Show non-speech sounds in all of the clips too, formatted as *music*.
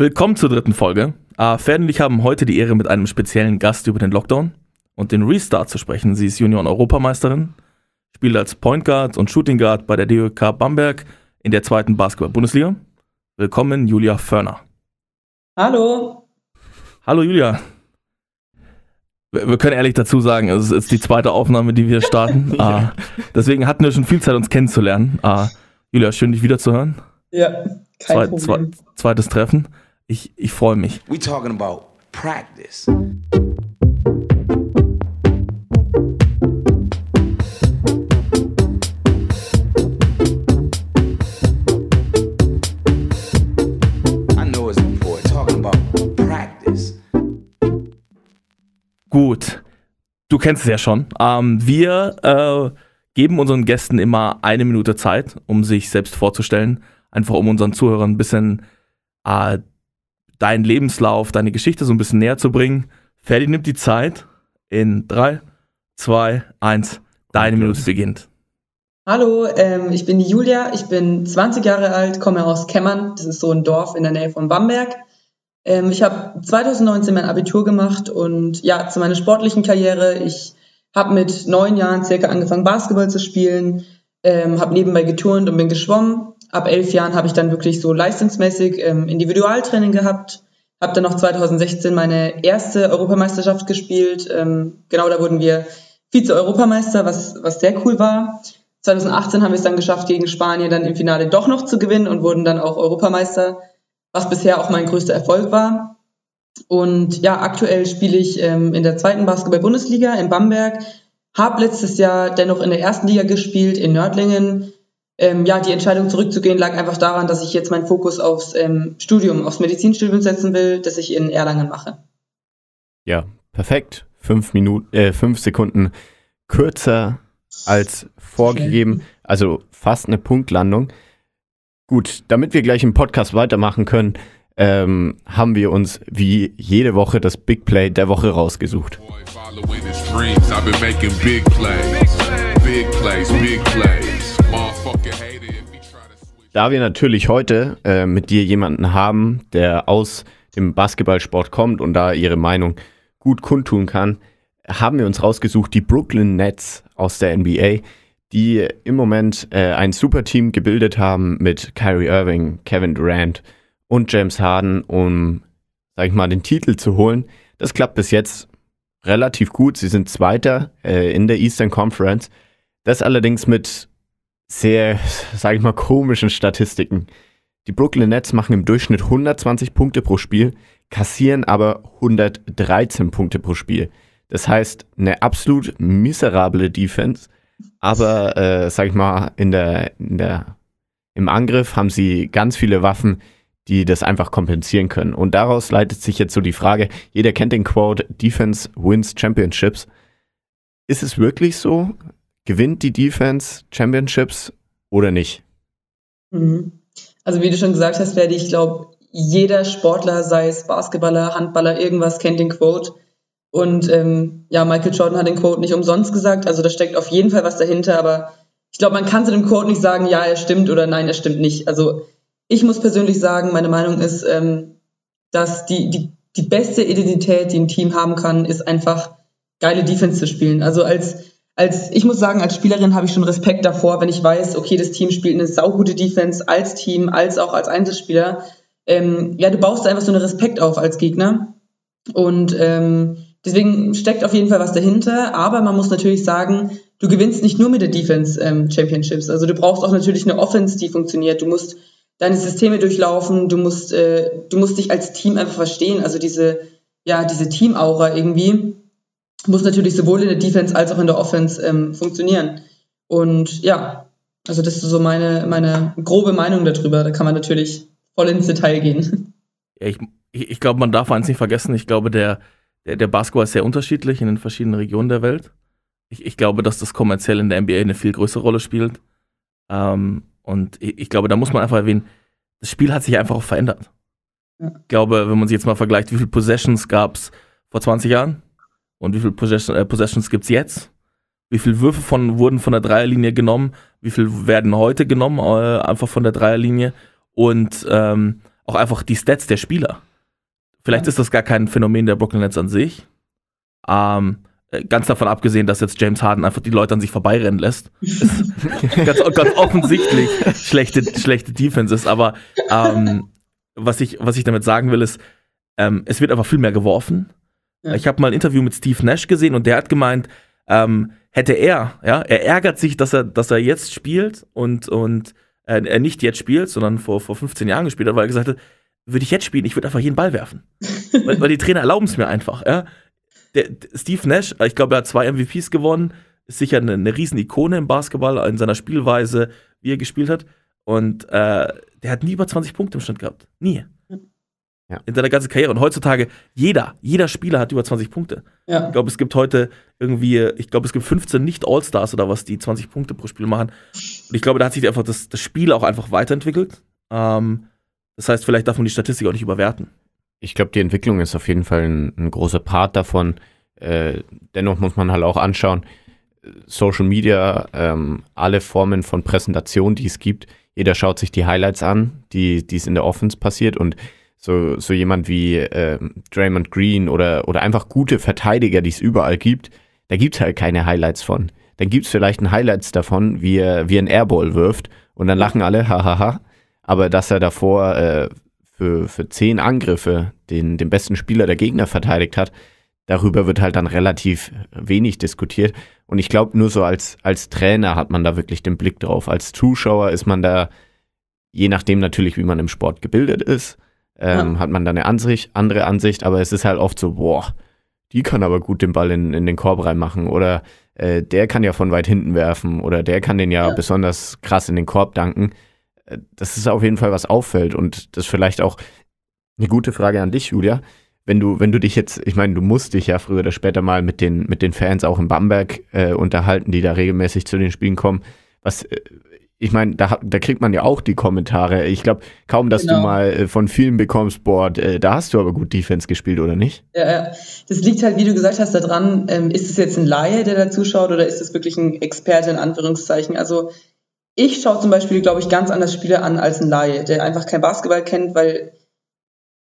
Willkommen zur dritten Folge. Äh, Ferd und ich haben heute die Ehre, mit einem speziellen Gast über den Lockdown und den Restart zu sprechen. Sie ist Junioren-Europameisterin, spielt als Point Guard und Shooting Guard bei der DÖK Bamberg in der zweiten Basketball-Bundesliga. Willkommen, Julia Förner. Hallo. Hallo, Julia. Wir können ehrlich dazu sagen, es ist die zweite Aufnahme, die wir starten. *laughs* ja. uh, deswegen hatten wir schon viel Zeit, uns kennenzulernen. Uh, Julia, schön, dich wiederzuhören. Ja, kein Zwei, Problem. Zwei, zweites Treffen. Ich, ich freue mich. We talking about practice. Gut, du kennst es ja schon. Ähm, wir äh, geben unseren Gästen immer eine Minute Zeit, um sich selbst vorzustellen. Einfach um unseren Zuhörern ein bisschen äh, deinen Lebenslauf, deine Geschichte so ein bisschen näher zu bringen. Ferdi nimmt die Zeit. In 3, 2, 1, deine Minute beginnt. Hallo, ähm, ich bin die Julia, ich bin 20 Jahre alt, komme aus Kemmern, das ist so ein Dorf in der Nähe von Bamberg. Ähm, ich habe 2019 mein Abitur gemacht und ja, zu meiner sportlichen Karriere, ich habe mit neun Jahren circa angefangen Basketball zu spielen, ähm, habe nebenbei geturnt und bin geschwommen ab elf Jahren habe ich dann wirklich so leistungsmäßig ähm, Individualtraining gehabt. Habe dann noch 2016 meine erste Europameisterschaft gespielt. Ähm, genau, da wurden wir Vize-Europameister, was, was sehr cool war. 2018 haben wir es dann geschafft, gegen Spanien dann im Finale doch noch zu gewinnen und wurden dann auch Europameister, was bisher auch mein größter Erfolg war. Und ja, aktuell spiele ich ähm, in der zweiten Basketball-Bundesliga in Bamberg, habe letztes Jahr dennoch in der ersten Liga gespielt in Nördlingen, ähm, ja, die Entscheidung zurückzugehen lag einfach daran, dass ich jetzt meinen Fokus aufs ähm, Studium, aufs Medizinstudium setzen will, das ich in Erlangen mache. Ja, perfekt. Fünf Minuten, äh, fünf Sekunden kürzer als vorgegeben, also fast eine Punktlandung. Gut, damit wir gleich im Podcast weitermachen können, ähm, haben wir uns wie jede Woche das Big Play der Woche rausgesucht. Big plays, big plays. Da wir natürlich heute äh, mit dir jemanden haben, der aus dem Basketballsport kommt und da ihre Meinung gut kundtun kann, haben wir uns rausgesucht, die Brooklyn Nets aus der NBA, die im Moment äh, ein super Team gebildet haben mit Kyrie Irving, Kevin Durant und James Harden, um, sag ich mal, den Titel zu holen. Das klappt bis jetzt relativ gut. Sie sind Zweiter äh, in der Eastern Conference. Das allerdings mit sehr, sage ich mal, komischen Statistiken. Die Brooklyn Nets machen im Durchschnitt 120 Punkte pro Spiel, kassieren aber 113 Punkte pro Spiel. Das heißt, eine absolut miserable Defense, aber, äh, sag ich mal, in der, in der, im Angriff haben sie ganz viele Waffen, die das einfach kompensieren können. Und daraus leitet sich jetzt so die Frage, jeder kennt den Quote, Defense wins Championships. Ist es wirklich so? Gewinnt die Defense Championships oder nicht? Mhm. Also wie du schon gesagt hast, werde ich glaube, jeder Sportler, sei es Basketballer, Handballer, irgendwas, kennt den Quote. Und ähm, ja, Michael Jordan hat den Quote nicht umsonst gesagt. Also da steckt auf jeden Fall was dahinter. Aber ich glaube, man kann zu dem Quote nicht sagen, ja, er stimmt oder nein, er stimmt nicht. Also ich muss persönlich sagen, meine Meinung ist, ähm, dass die, die, die beste Identität, die ein Team haben kann, ist einfach geile Defense zu spielen. Also als als, ich muss sagen, als Spielerin habe ich schon Respekt davor, wenn ich weiß, okay, das Team spielt eine saugute Defense als Team, als auch als Einzelspieler. Ähm, ja, du baust einfach so einen Respekt auf als Gegner. Und ähm, deswegen steckt auf jeden Fall was dahinter. Aber man muss natürlich sagen, du gewinnst nicht nur mit der Defense ähm, Championships. Also du brauchst auch natürlich eine Offense, die funktioniert. Du musst deine Systeme durchlaufen. Du musst, äh, du musst dich als Team einfach verstehen. Also diese, ja, diese Team-Aura irgendwie muss natürlich sowohl in der Defense als auch in der Offense ähm, funktionieren. Und ja, also das ist so meine, meine grobe Meinung darüber. Da kann man natürlich voll ins Detail gehen. Ja, ich, ich glaube, man darf eins nicht vergessen. Ich glaube, der, der, der Basketball ist sehr unterschiedlich in den verschiedenen Regionen der Welt. Ich, ich glaube, dass das kommerziell in der NBA eine viel größere Rolle spielt. Ähm, und ich, ich, glaube, da muss man einfach erwähnen, das Spiel hat sich einfach auch verändert. Ja. Ich glaube, wenn man sich jetzt mal vergleicht, wie viele Possessions gab es vor 20 Jahren, und wie viele Possession, äh, Possessions gibt es jetzt? Wie viele Würfe von, wurden von der Dreierlinie genommen? Wie viele werden heute genommen, äh, einfach von der Dreierlinie? Und ähm, auch einfach die Stats der Spieler. Vielleicht ist das gar kein Phänomen der Brooklyn Nets an sich. Ähm, äh, ganz davon abgesehen, dass jetzt James Harden einfach die Leute an sich vorbeirennen lässt. *laughs* ganz, ganz offensichtlich schlechte, schlechte Defense ist. Aber ähm, was, ich, was ich damit sagen will, ist, ähm, es wird einfach viel mehr geworfen. Ja. Ich habe mal ein Interview mit Steve Nash gesehen und der hat gemeint, ähm, hätte er, ja, er ärgert sich, dass er, dass er jetzt spielt und, und äh, er nicht jetzt spielt, sondern vor, vor 15 Jahren gespielt hat, weil er gesagt hat, würde ich jetzt spielen, ich würde einfach jeden Ball werfen. *laughs* weil, weil, die Trainer erlauben es mir einfach, ja. Der, Steve Nash, ich glaube, er hat zwei MVPs gewonnen, ist sicher eine, eine riesen Ikone im Basketball, in seiner Spielweise, wie er gespielt hat. Und äh, der hat nie über 20 Punkte im Schnitt gehabt. Nie. Ja. In seiner ganzen Karriere. Und heutzutage, jeder, jeder Spieler hat über 20 Punkte. Ja. Ich glaube, es gibt heute irgendwie, ich glaube, es gibt 15 Nicht-All-Stars oder was, die 20 Punkte pro Spiel machen. Und ich glaube, da hat sich einfach das, das Spiel auch einfach weiterentwickelt. Ähm, das heißt, vielleicht darf man die Statistik auch nicht überwerten. Ich glaube, die Entwicklung ist auf jeden Fall ein, ein großer Part davon. Äh, dennoch muss man halt auch anschauen, Social Media, ähm, alle Formen von Präsentation, die es gibt. Jeder schaut sich die Highlights an, die es in der Offense passiert und so, so jemand wie äh, Draymond Green oder, oder einfach gute Verteidiger, die es überall gibt, da gibt es halt keine Highlights von. Dann gibt es vielleicht ein Highlights davon, wie er, wie er einen Airball wirft und dann lachen alle, hahaha. Aber dass er davor äh, für, für zehn Angriffe den, den besten Spieler der Gegner verteidigt hat, darüber wird halt dann relativ wenig diskutiert. Und ich glaube, nur so als, als Trainer hat man da wirklich den Blick drauf. Als Zuschauer ist man da, je nachdem natürlich, wie man im Sport gebildet ist, ähm, ja. hat man da eine Ansicht, andere Ansicht, aber es ist halt oft so, boah, die kann aber gut den Ball in, in den Korb reinmachen oder äh, der kann ja von weit hinten werfen oder der kann den ja, ja. besonders krass in den Korb danken. Äh, das ist auf jeden Fall, was auffällt und das ist vielleicht auch eine gute Frage an dich, Julia. Wenn du, wenn du dich jetzt, ich meine, du musst dich ja früher oder später mal mit den, mit den Fans auch in Bamberg äh, unterhalten, die da regelmäßig zu den Spielen kommen. Was, äh, ich meine, da, da kriegt man ja auch die Kommentare. Ich glaube, kaum, dass genau. du mal äh, von vielen bekommst, boah, äh, da hast du aber gut Defense gespielt, oder nicht? Ja, ja. Das liegt halt, wie du gesagt hast, daran, ähm, ist es jetzt ein Laie, der da zuschaut, oder ist es wirklich ein Experte in Anführungszeichen? Also, ich schaue zum Beispiel, glaube ich, ganz anders Spiele an als ein Laie, der einfach kein Basketball kennt, weil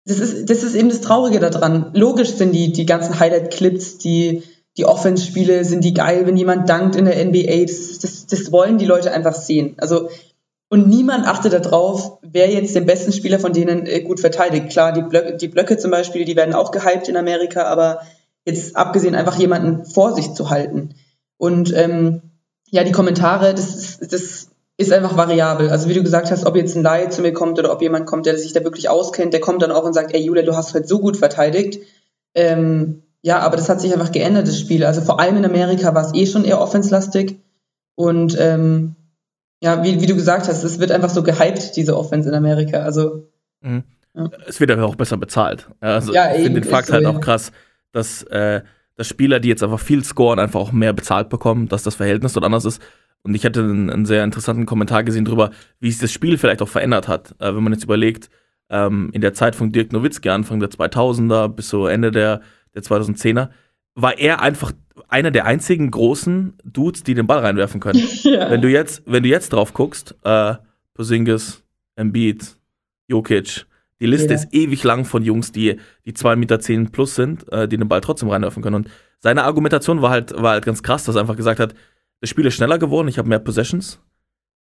das ist, das ist eben das Traurige daran. Logisch sind die, die ganzen Highlight-Clips, die die Offense-Spiele sind die geil, wenn jemand dankt in der NBA. Das, das, das wollen die Leute einfach sehen. Also, und niemand achtet darauf, wer jetzt den besten Spieler von denen äh, gut verteidigt. Klar, die Blöcke, die Blöcke zum Beispiel, die werden auch gehypt in Amerika, aber jetzt abgesehen einfach jemanden vor sich zu halten. Und ähm, ja, die Kommentare, das, das ist einfach variabel. Also wie du gesagt hast, ob jetzt ein Laie zu mir kommt oder ob jemand kommt, der sich da wirklich auskennt, der kommt dann auch und sagt, ey Julia, du hast heute so gut verteidigt. Ähm, ja, aber das hat sich einfach geändert, das Spiel. Also vor allem in Amerika war es eh schon eher offenslastig. Und ähm, ja, wie, wie du gesagt hast, es wird einfach so gehypt, diese Offense in Amerika. Also mhm. ja. es wird aber auch besser bezahlt. Also ja, ich finde den Fakt so, halt auch krass, dass, äh, dass Spieler, die jetzt einfach viel scoren, einfach auch mehr bezahlt bekommen, dass das Verhältnis dort anders ist. Und ich hatte einen, einen sehr interessanten Kommentar gesehen darüber, wie sich das Spiel vielleicht auch verändert hat. Äh, wenn man jetzt überlegt, ähm, in der Zeit von Dirk Nowitzki, Anfang der 2000er bis so Ende der der 2010er, war er einfach einer der einzigen großen Dudes, die den Ball reinwerfen können. *laughs* Ja. Wenn du jetzt, wenn du jetzt drauf guckst, äh, Posingis, Embiid, Jokic, die Liste ja. ist ewig lang von Jungs, die, die 2,10 Meter zehn plus sind, äh, die den Ball trotzdem reinwerfen können. Und seine Argumentation war halt, war halt ganz krass, dass er einfach gesagt hat, das Spiel ist schneller geworden, ich habe mehr Possessions.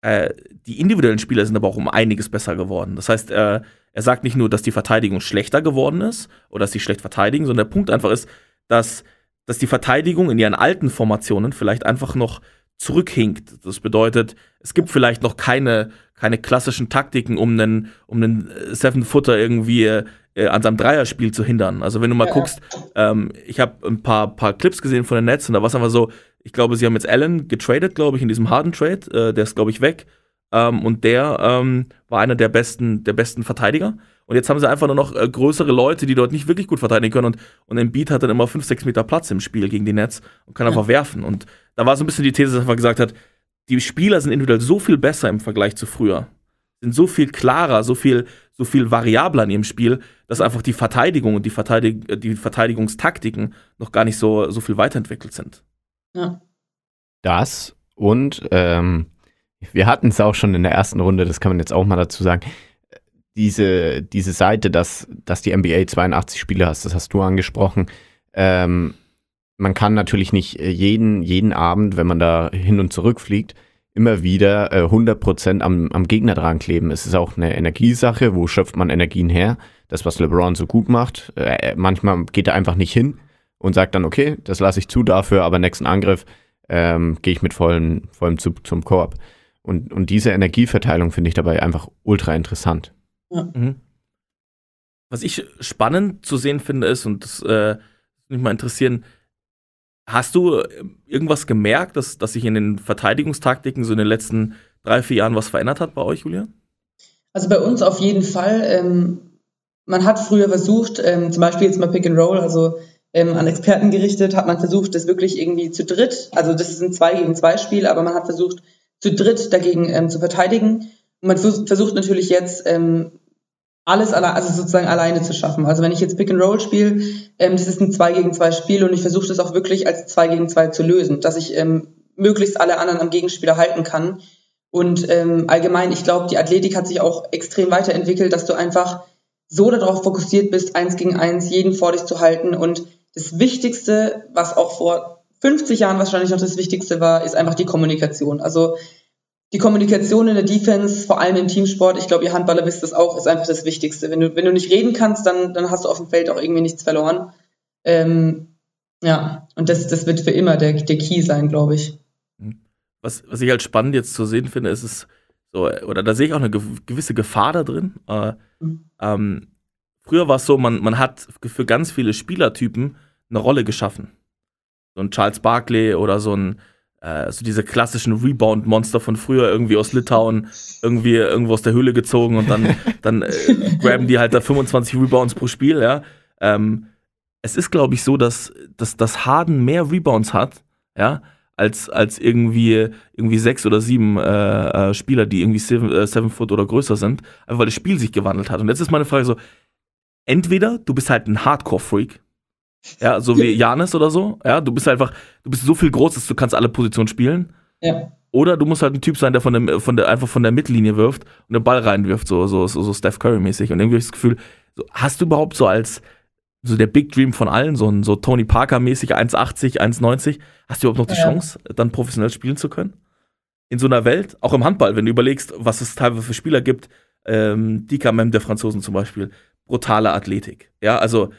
Äh, die individuellen Spieler sind aber auch um einiges besser geworden. Das heißt, äh, er sagt nicht nur, dass die Verteidigung schlechter geworden ist oder dass sie schlecht verteidigen, sondern der Punkt einfach ist, dass, dass die Verteidigung in ihren alten Formationen vielleicht einfach noch zurückhinkt. Das bedeutet, es gibt vielleicht noch keine, keine klassischen Taktiken, um einen, um einen Seven-Footer irgendwie äh, an seinem Dreierspiel zu hindern. Also wenn du mal ja. guckst, ähm, ich habe ein paar, paar Clips gesehen von den Nets und da war es einfach so, ich glaube, sie haben jetzt Allen getradet, glaube ich, in diesem harden Trade. Äh, der ist, glaube ich, weg. Ähm, und der ähm, war einer der besten, der besten Verteidiger. Und jetzt haben sie einfach nur noch äh, größere Leute, die dort nicht wirklich gut verteidigen können. Und, und Embiid hat dann immer 5, 6 Meter Platz im Spiel gegen die Nets und kann einfach werfen. Und da war so ein bisschen die These, dass er einfach gesagt hat, die Spieler sind individuell so viel besser im Vergleich zu früher. Sind so viel klarer, so viel, so viel variabler in ihrem Spiel, dass einfach die Verteidigung und die, Verteidig die Verteidigungstaktiken noch gar nicht so, so viel weiterentwickelt sind. Ja. Das und ähm, wir hatten es auch schon in der ersten Runde, das kann man jetzt auch mal dazu sagen. diese, diese Seite, dass, dass die NBA 82 Spiele hast, das hast du angesprochen. Ähm, man kann natürlich nicht äh, jeden, jeden Abend, wenn man da hin und zurück fliegt, immer wieder äh, 100% am, am Gegner dran kleben. Es ist auch eine Energiesache, wo schöpft man Energien her? Das, was LeBron so gut macht. Äh, manchmal geht er einfach nicht hin und sagt dann, okay, das lasse ich zu dafür, aber nächsten Angriff ähm, gehe ich mit vollem, vollem Zug zum Korb. Und, und diese Energieverteilung finde ich dabei einfach ultra interessant. Ja. Mhm. Was ich spannend zu sehen finde, ist, und das äh, mich mal interessieren, hast du irgendwas gemerkt, dass, dass sich in den Verteidigungstaktiken so in den letzten drei, vier Jahren was verändert hat bei euch, Julian? Also bei uns auf jeden Fall. Ähm, man hat früher versucht, ähm, zum Beispiel jetzt mal Pick and Roll, also ähm, an Experten gerichtet, hat man versucht, das wirklich irgendwie zu dritt, also das ist ein zwei gegen zwei Spiel, aber man hat versucht, zu dritt dagegen ähm, zu verteidigen. Und man versucht natürlich jetzt ähm, alles alle, also sozusagen alleine zu schaffen. Also wenn ich jetzt Pick and Roll spiele, ähm, das ist ein 2 gegen 2 Spiel und ich versuche das auch wirklich als 2 gegen 2 zu lösen, dass ich ähm, möglichst alle anderen am Gegenspieler halten kann. Und ähm, allgemein, ich glaube, die Athletik hat sich auch extrem weiterentwickelt, dass du einfach so darauf fokussiert bist, eins gegen eins jeden vor dich zu halten. Und das Wichtigste, was auch vor 50 Jahren wahrscheinlich noch das Wichtigste war, ist einfach die Kommunikation. Also die Kommunikation in der Defense, vor allem im Teamsport, ich glaube, ihr Handballer wisst das auch, ist einfach das Wichtigste. Wenn du, wenn du nicht reden kannst, dann, dann hast du auf dem Feld auch irgendwie nichts verloren. Ähm, ja, und das, das wird für immer der, der Key sein, glaube ich. Was, was ich halt spannend jetzt zu sehen finde, ist es so, oder da sehe ich auch eine gewisse Gefahr da drin. Äh, mhm. ähm, früher war es so, man, man hat für ganz viele Spielertypen eine Rolle geschaffen. So ein Charles Barkley oder so ein äh, so diese klassischen Rebound-Monster von früher irgendwie aus Litauen irgendwie irgendwo aus der Höhle gezogen und dann, *laughs* dann äh, graben die halt da 25 Rebounds pro Spiel, ja. Ähm, es ist, glaube ich, so, dass, dass, dass Harden mehr Rebounds hat, ja, als, als irgendwie, irgendwie sechs oder sieben äh, äh, Spieler, die irgendwie seven, äh, seven Foot oder größer sind, einfach weil das Spiel sich gewandelt hat. Und jetzt ist meine Frage so: entweder du bist halt ein Hardcore-Freak, ja, so wie Janis oder so. Ja, du bist einfach, du bist so viel groß, dass du kannst alle Positionen spielen. Ja. Oder du musst halt ein Typ sein, der von, dem, von der, einfach von der Mittellinie wirft und den Ball reinwirft, so, so, so, so Steph Curry-mäßig. Und irgendwie habe ich das Gefühl, so, hast du überhaupt so als so der Big Dream von allen, so ein so Tony Parker-mäßig 1,80, 1,90, hast du überhaupt noch die ja. Chance, dann professionell spielen zu können? In so einer Welt, auch im Handball, wenn du überlegst, was es teilweise für Spieler gibt, ähm, Dika Mem der Franzosen zum Beispiel, brutale Athletik. Ja, also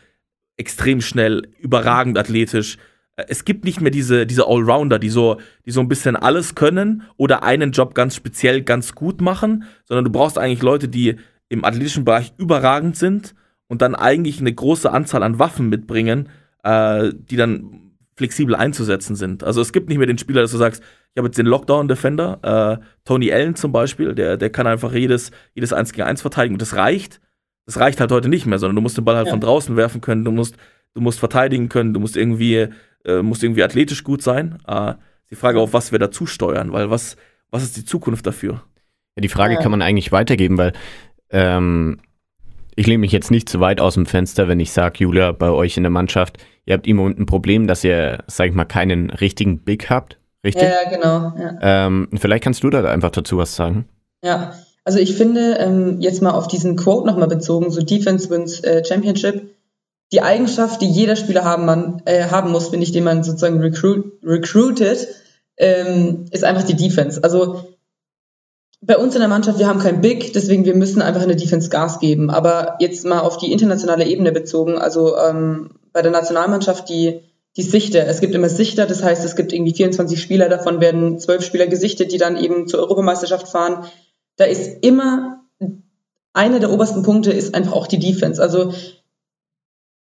extrem schnell, überragend athletisch. Es gibt nicht mehr diese, diese Allrounder, die so, die so ein bisschen alles können oder einen Job ganz speziell ganz gut machen, sondern du brauchst eigentlich Leute, die im athletischen Bereich überragend sind und dann eigentlich eine große Anzahl an Waffen mitbringen, äh, die dann flexibel einzusetzen sind. Also es gibt nicht mehr den Spieler, dass du sagst, ich habe jetzt den Lockdown-Defender, äh, Tony Allen zum Beispiel, der, der kann einfach jedes, jedes 1 gegen 1 verteidigen und das reicht. Das reicht halt heute nicht mehr, sondern du musst den Ball halt ja. von draußen werfen können, du musst, du musst verteidigen können, du musst irgendwie, äh, musst irgendwie athletisch gut sein. Äh, die Frage auch, was wir dazu steuern, weil was, was ist die Zukunft dafür? Ja, die Frage ja. kann man eigentlich weitergeben, weil ähm, ich lehne mich jetzt nicht zu weit aus dem Fenster, wenn ich sage, Julia, bei euch in der Mannschaft, ihr habt immer ein Problem, dass ihr, sag ich mal, keinen richtigen Big habt. Richtig? Ja, genau. Ja. Ähm, vielleicht kannst du da einfach dazu was sagen. Ja, also ich finde, ähm, jetzt mal auf diesen Quote nochmal bezogen, so Defense wins äh, Championship, die Eigenschaft, die jeder Spieler haben, man, äh, haben muss, finde ich, den man sozusagen recruit, recruited, ähm, ist einfach die Defense. Also bei uns in der Mannschaft, wir haben kein Big, deswegen wir müssen einfach in der Defense Gas geben. Aber jetzt mal auf die internationale Ebene bezogen, also ähm, bei der Nationalmannschaft die, die Sichter. Es gibt immer Sichter, das heißt, es gibt irgendwie 24 Spieler, davon werden zwölf Spieler gesichtet, die dann eben zur Europameisterschaft fahren da ist immer einer der obersten Punkte ist einfach auch die Defense. Also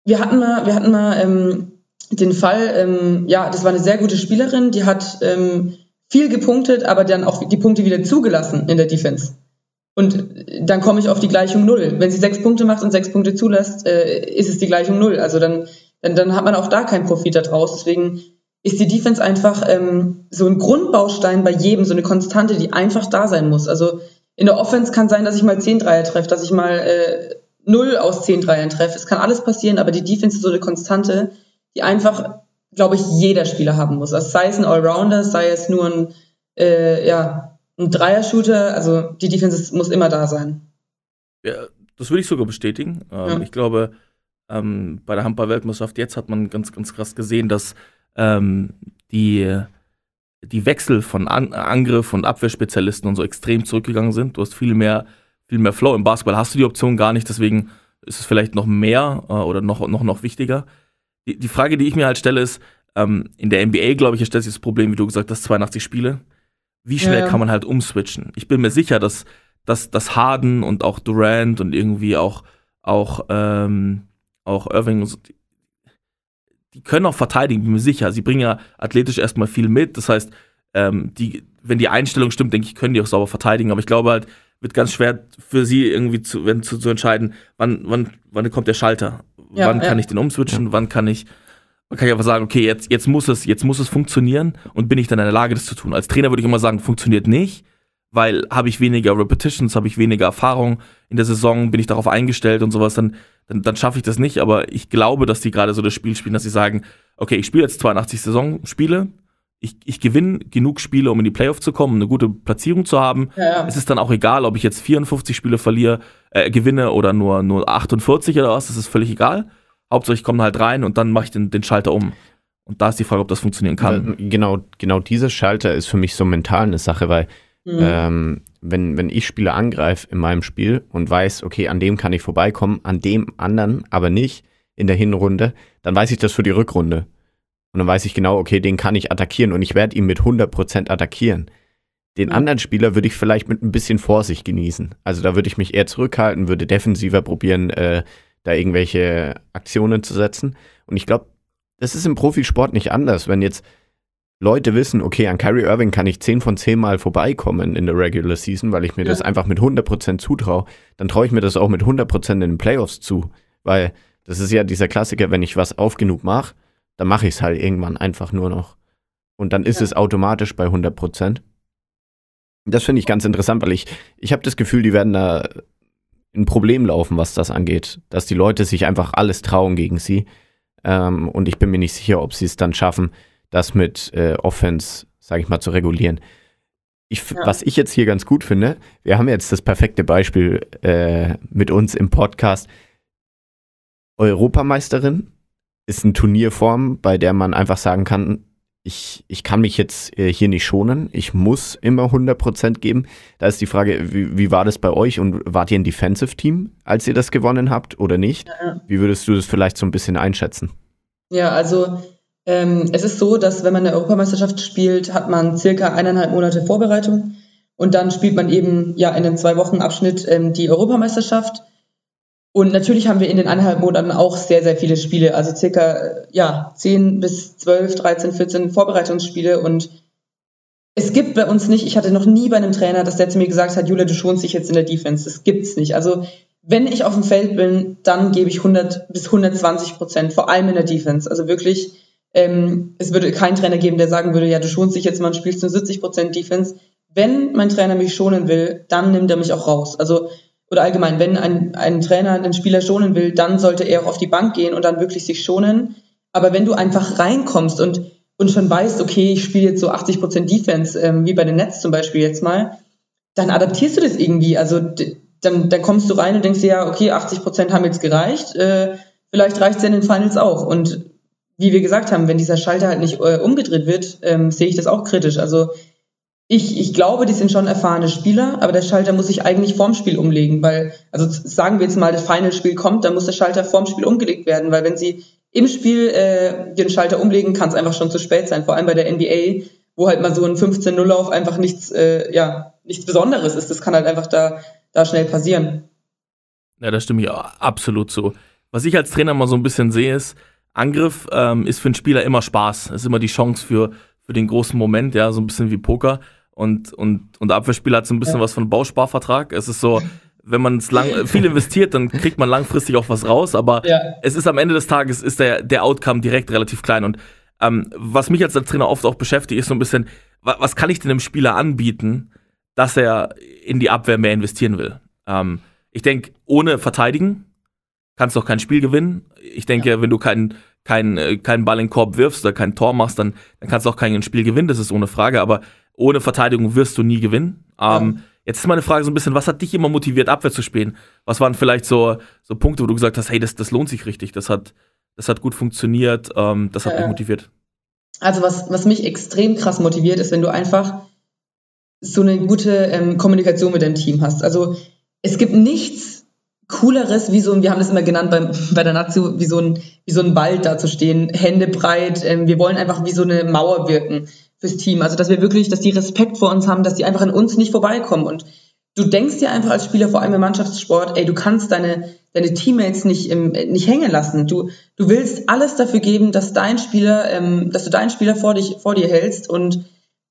wir hatten mal, wir hatten mal ähm, den Fall, ähm, ja, das war eine sehr gute Spielerin, die hat ähm, viel gepunktet, aber dann auch die Punkte wieder zugelassen in der Defense. Und dann komme ich auf die Gleichung null. Wenn sie sechs Punkte macht und sechs Punkte zulässt, äh, ist es die Gleichung null. Also dann, dann, dann hat man auch da keinen Profit daraus. Deswegen ist die Defense einfach ähm, so ein Grundbaustein bei jedem, so eine Konstante, die einfach da sein muss. Also in der Offense kann sein, dass ich mal 10 Dreier treffe, dass ich mal äh, 0 aus 10 Dreiern treffe. Es kann alles passieren, aber die Defense ist so eine Konstante, die einfach, glaube ich, jeder Spieler haben muss. Also sei es ein Allrounder, sei es nur ein, äh, ja, ein Dreier-Shooter, also die Defense muss immer da sein. Ja, das würde ich sogar bestätigen. Ähm, Ja. Ich glaube, ähm, bei der Handball-Weltmeisterschaft jetzt hat man ganz, ganz krass gesehen, dass ähm, die, die Wechsel von An Angriff und Abwehrspezialisten und so extrem zurückgegangen sind. Du hast viel mehr, viel mehr Flow. Im Basketball hast du die Option gar nicht, deswegen ist es vielleicht noch mehr äh, oder noch, noch, noch wichtiger. Die, die Frage, die ich mir halt stelle, ist, ähm, in der NBA, glaube ich, stellt sich das Problem, wie du gesagt hast, 82 Spiele. Wie schnell Ja, kann man halt umswitchen? Ich bin mir sicher, dass, dass, dass Harden und auch Durant und irgendwie auch, auch, ähm, auch Irving, und so, die, können auch verteidigen, bin mir sicher. Sie bringen ja athletisch erstmal viel mit. Das heißt, ähm, die, wenn die Einstellung stimmt, denke ich, können die auch sauber verteidigen. Aber ich glaube halt, wird ganz schwer für sie irgendwie zu, wenn, zu, zu entscheiden, wann, wann, wann kommt der Schalter? Ja, wann kann ja. ich den umswitchen? Wann kann ich, wann kann ich einfach sagen, okay, jetzt, jetzt muss es, jetzt muss es funktionieren und bin ich dann in der Lage, das zu tun. Als Trainer würde ich immer sagen, funktioniert nicht, weil habe ich weniger Repetitions, habe ich weniger Erfahrung in der Saison, bin ich darauf eingestellt und sowas, dann, dann, dann schaffe ich das nicht. Aber ich glaube, dass die gerade so das Spiel spielen, dass sie sagen, okay, ich spiele jetzt 82 Saisonspiele, ich, ich gewinne genug Spiele, um in die Playoff zu kommen, eine gute Platzierung zu haben. Ja, ja. Es ist dann auch egal, ob ich jetzt 54 Spiele verliere, äh, gewinne oder nur, nur 48 oder was, das ist völlig egal. Hauptsache, ich komme halt rein und dann mache ich den, den Schalter um. Und da ist die Frage, ob das funktionieren kann. Genau, genau dieser Schalter ist für mich so mental eine Sache, weil Mhm. ähm, wenn, wenn ich Spieler angreife in meinem Spiel und weiß, okay, an dem kann ich vorbeikommen, an dem anderen aber nicht in der Hinrunde, dann weiß ich das für die Rückrunde. Und dann weiß ich genau, okay, den kann ich attackieren und ich werde ihn mit 100% attackieren. Den Mhm. anderen Spieler würde ich vielleicht mit ein bisschen Vorsicht genießen. Also da würde ich mich eher zurückhalten, würde defensiver probieren, äh, da irgendwelche Aktionen zu setzen. Und ich glaube, das ist im Profisport nicht anders. Wenn jetzt Leute wissen, okay, an Kyrie Irving kann ich 10 von 10 Mal vorbeikommen in der Regular Season, weil ich mir Ja. das einfach mit 100% zutraue, dann traue ich mir das auch mit 100% in den Playoffs zu. Weil das ist ja dieser Klassiker, wenn ich was auf genug mache, dann mache ich es halt irgendwann einfach nur noch. Und dann ist Ja. es automatisch bei 100%. Das finde ich ganz interessant, weil ich, ich habe das Gefühl, die werden da ein Problem laufen, was das angeht. Dass die Leute sich einfach alles trauen gegen sie. Ähm, und ich bin mir nicht sicher, ob sie es dann schaffen, das mit äh, Offense, sage ich mal, zu regulieren. Ich, Ja. Was ich jetzt hier ganz gut finde, wir haben jetzt das perfekte Beispiel äh, mit uns im Podcast. Europameisterin ist eine Turnierform, bei der man einfach sagen kann, ich, ich kann mich jetzt äh, hier nicht schonen, ich muss immer 100% geben. Da ist die Frage, wie, wie war das bei euch und wart ihr ein Defensive-Team, als ihr das gewonnen habt oder nicht? Ja. Wie würdest du das vielleicht so ein bisschen einschätzen? Ja, also ähm, es ist so, dass wenn man eine Europameisterschaft spielt, hat man circa eineinhalb Monate Vorbereitung und dann spielt man eben ja in einem zwei Wochen Abschnitt ähm, die Europameisterschaft. Und natürlich haben wir in den eineinhalb Monaten auch sehr, sehr viele Spiele, also circa äh, ja, 10 bis 12, 13, 14 Vorbereitungsspiele und es gibt bei uns nicht, ich hatte noch nie bei einem Trainer, dass der zu mir gesagt hat, Julia, du schonst dich jetzt in der Defense. Das gibt's nicht. Also wenn ich auf dem Feld bin, dann gebe ich 100 bis 120 Prozent, vor allem in der Defense. Also wirklich, ähm, es würde keinen Trainer geben, der sagen würde, ja, du schonst dich jetzt mal und spielst nur 70 Prozent Defense. Wenn mein Trainer mich schonen will, dann nimmt er mich auch raus. Also oder allgemein, wenn ein, ein Trainer einen Spieler schonen will, dann sollte er auch auf die Bank gehen und dann wirklich sich schonen. Aber wenn du einfach reinkommst und, und schon weißt, okay, ich spiele jetzt so 80 Prozent Defense, ähm, wie bei den Nets zum Beispiel jetzt mal, dann adaptierst du das irgendwie. Also dann, dann kommst du rein und denkst dir, ja, okay, 80 Prozent haben jetzt gereicht, äh, vielleicht reicht es ja in den Finals auch. Und wie wir gesagt haben, wenn dieser Schalter halt nicht äh, umgedreht wird, ähm, sehe ich das auch kritisch. Also ich, ich glaube, die sind schon erfahrene Spieler, aber der Schalter muss sich eigentlich vorm Spiel umlegen, weil, also sagen wir jetzt mal, das Final-Spiel kommt, dann muss der Schalter vorm Spiel umgelegt werden, weil wenn sie im Spiel äh, den Schalter umlegen, kann es einfach schon zu spät sein, vor allem bei der NBA, wo halt mal so ein 15-0-Lauf einfach nichts, äh, ja, nichts Besonderes ist. Das kann halt einfach da, da schnell passieren. Ja, da stimme ich auch absolut zu. Was ich als Trainer mal so ein bisschen sehe, ist, Angriff ähm, ist für einen Spieler immer Spaß. Es ist immer die Chance für, für den großen Moment, ja, so ein bisschen wie Poker. Und, und, und der Abwehrspieler hat so ein bisschen Ja. was von Bausparvertrag. Es ist so, wenn man lang, *laughs* viel investiert, dann kriegt man langfristig auch was raus, aber Ja. es ist am Ende des Tages ist der, der Outcome direkt relativ klein. Und ähm, was mich als Trainer oft auch beschäftigt, ist so ein bisschen, wa was kann ich denn dem Spieler anbieten, dass er in die Abwehr mehr investieren will? Ähm, ich denke, ohne Verteidigen kannst du auch kein Spiel gewinnen. Ich denke, wenn du keinen keinen äh, keinen Ball in den Korb wirfst oder kein Tor machst, dann, dann kannst du auch kein Spiel gewinnen, das ist ohne Frage. Aber ohne Verteidigung wirst du nie gewinnen. Ähm, Jetzt ist meine Frage so ein bisschen, was hat dich immer motiviert, Abwehr zu spielen? Was waren vielleicht so, so Punkte, wo du gesagt hast, hey, das, das lohnt sich richtig, das hat, das hat gut funktioniert, ähm, das hat Äh, mich motiviert. Also was, was mich extrem krass motiviert, ist, wenn du einfach so eine gute ähm, Kommunikation mit deinem Team hast. Also es gibt nichts Cooleres, wie so ein, wir haben das immer genannt beim, bei der Nazio, wie so ein, wie so ein Wald da zu stehen, Hände breit. Ähm, wir wollen einfach wie so eine Mauer wirken fürs Team. Also dass wir wirklich, dass die Respekt vor uns haben, dass die einfach an uns nicht vorbeikommen. Und du denkst dir einfach als Spieler, vor allem im Mannschaftssport, ey, du kannst deine, deine Teammates nicht, im, nicht hängen lassen. Du, du willst alles dafür geben, dass dein Spieler, ähm, dass du deinen Spieler vor, dich, vor dir hältst und,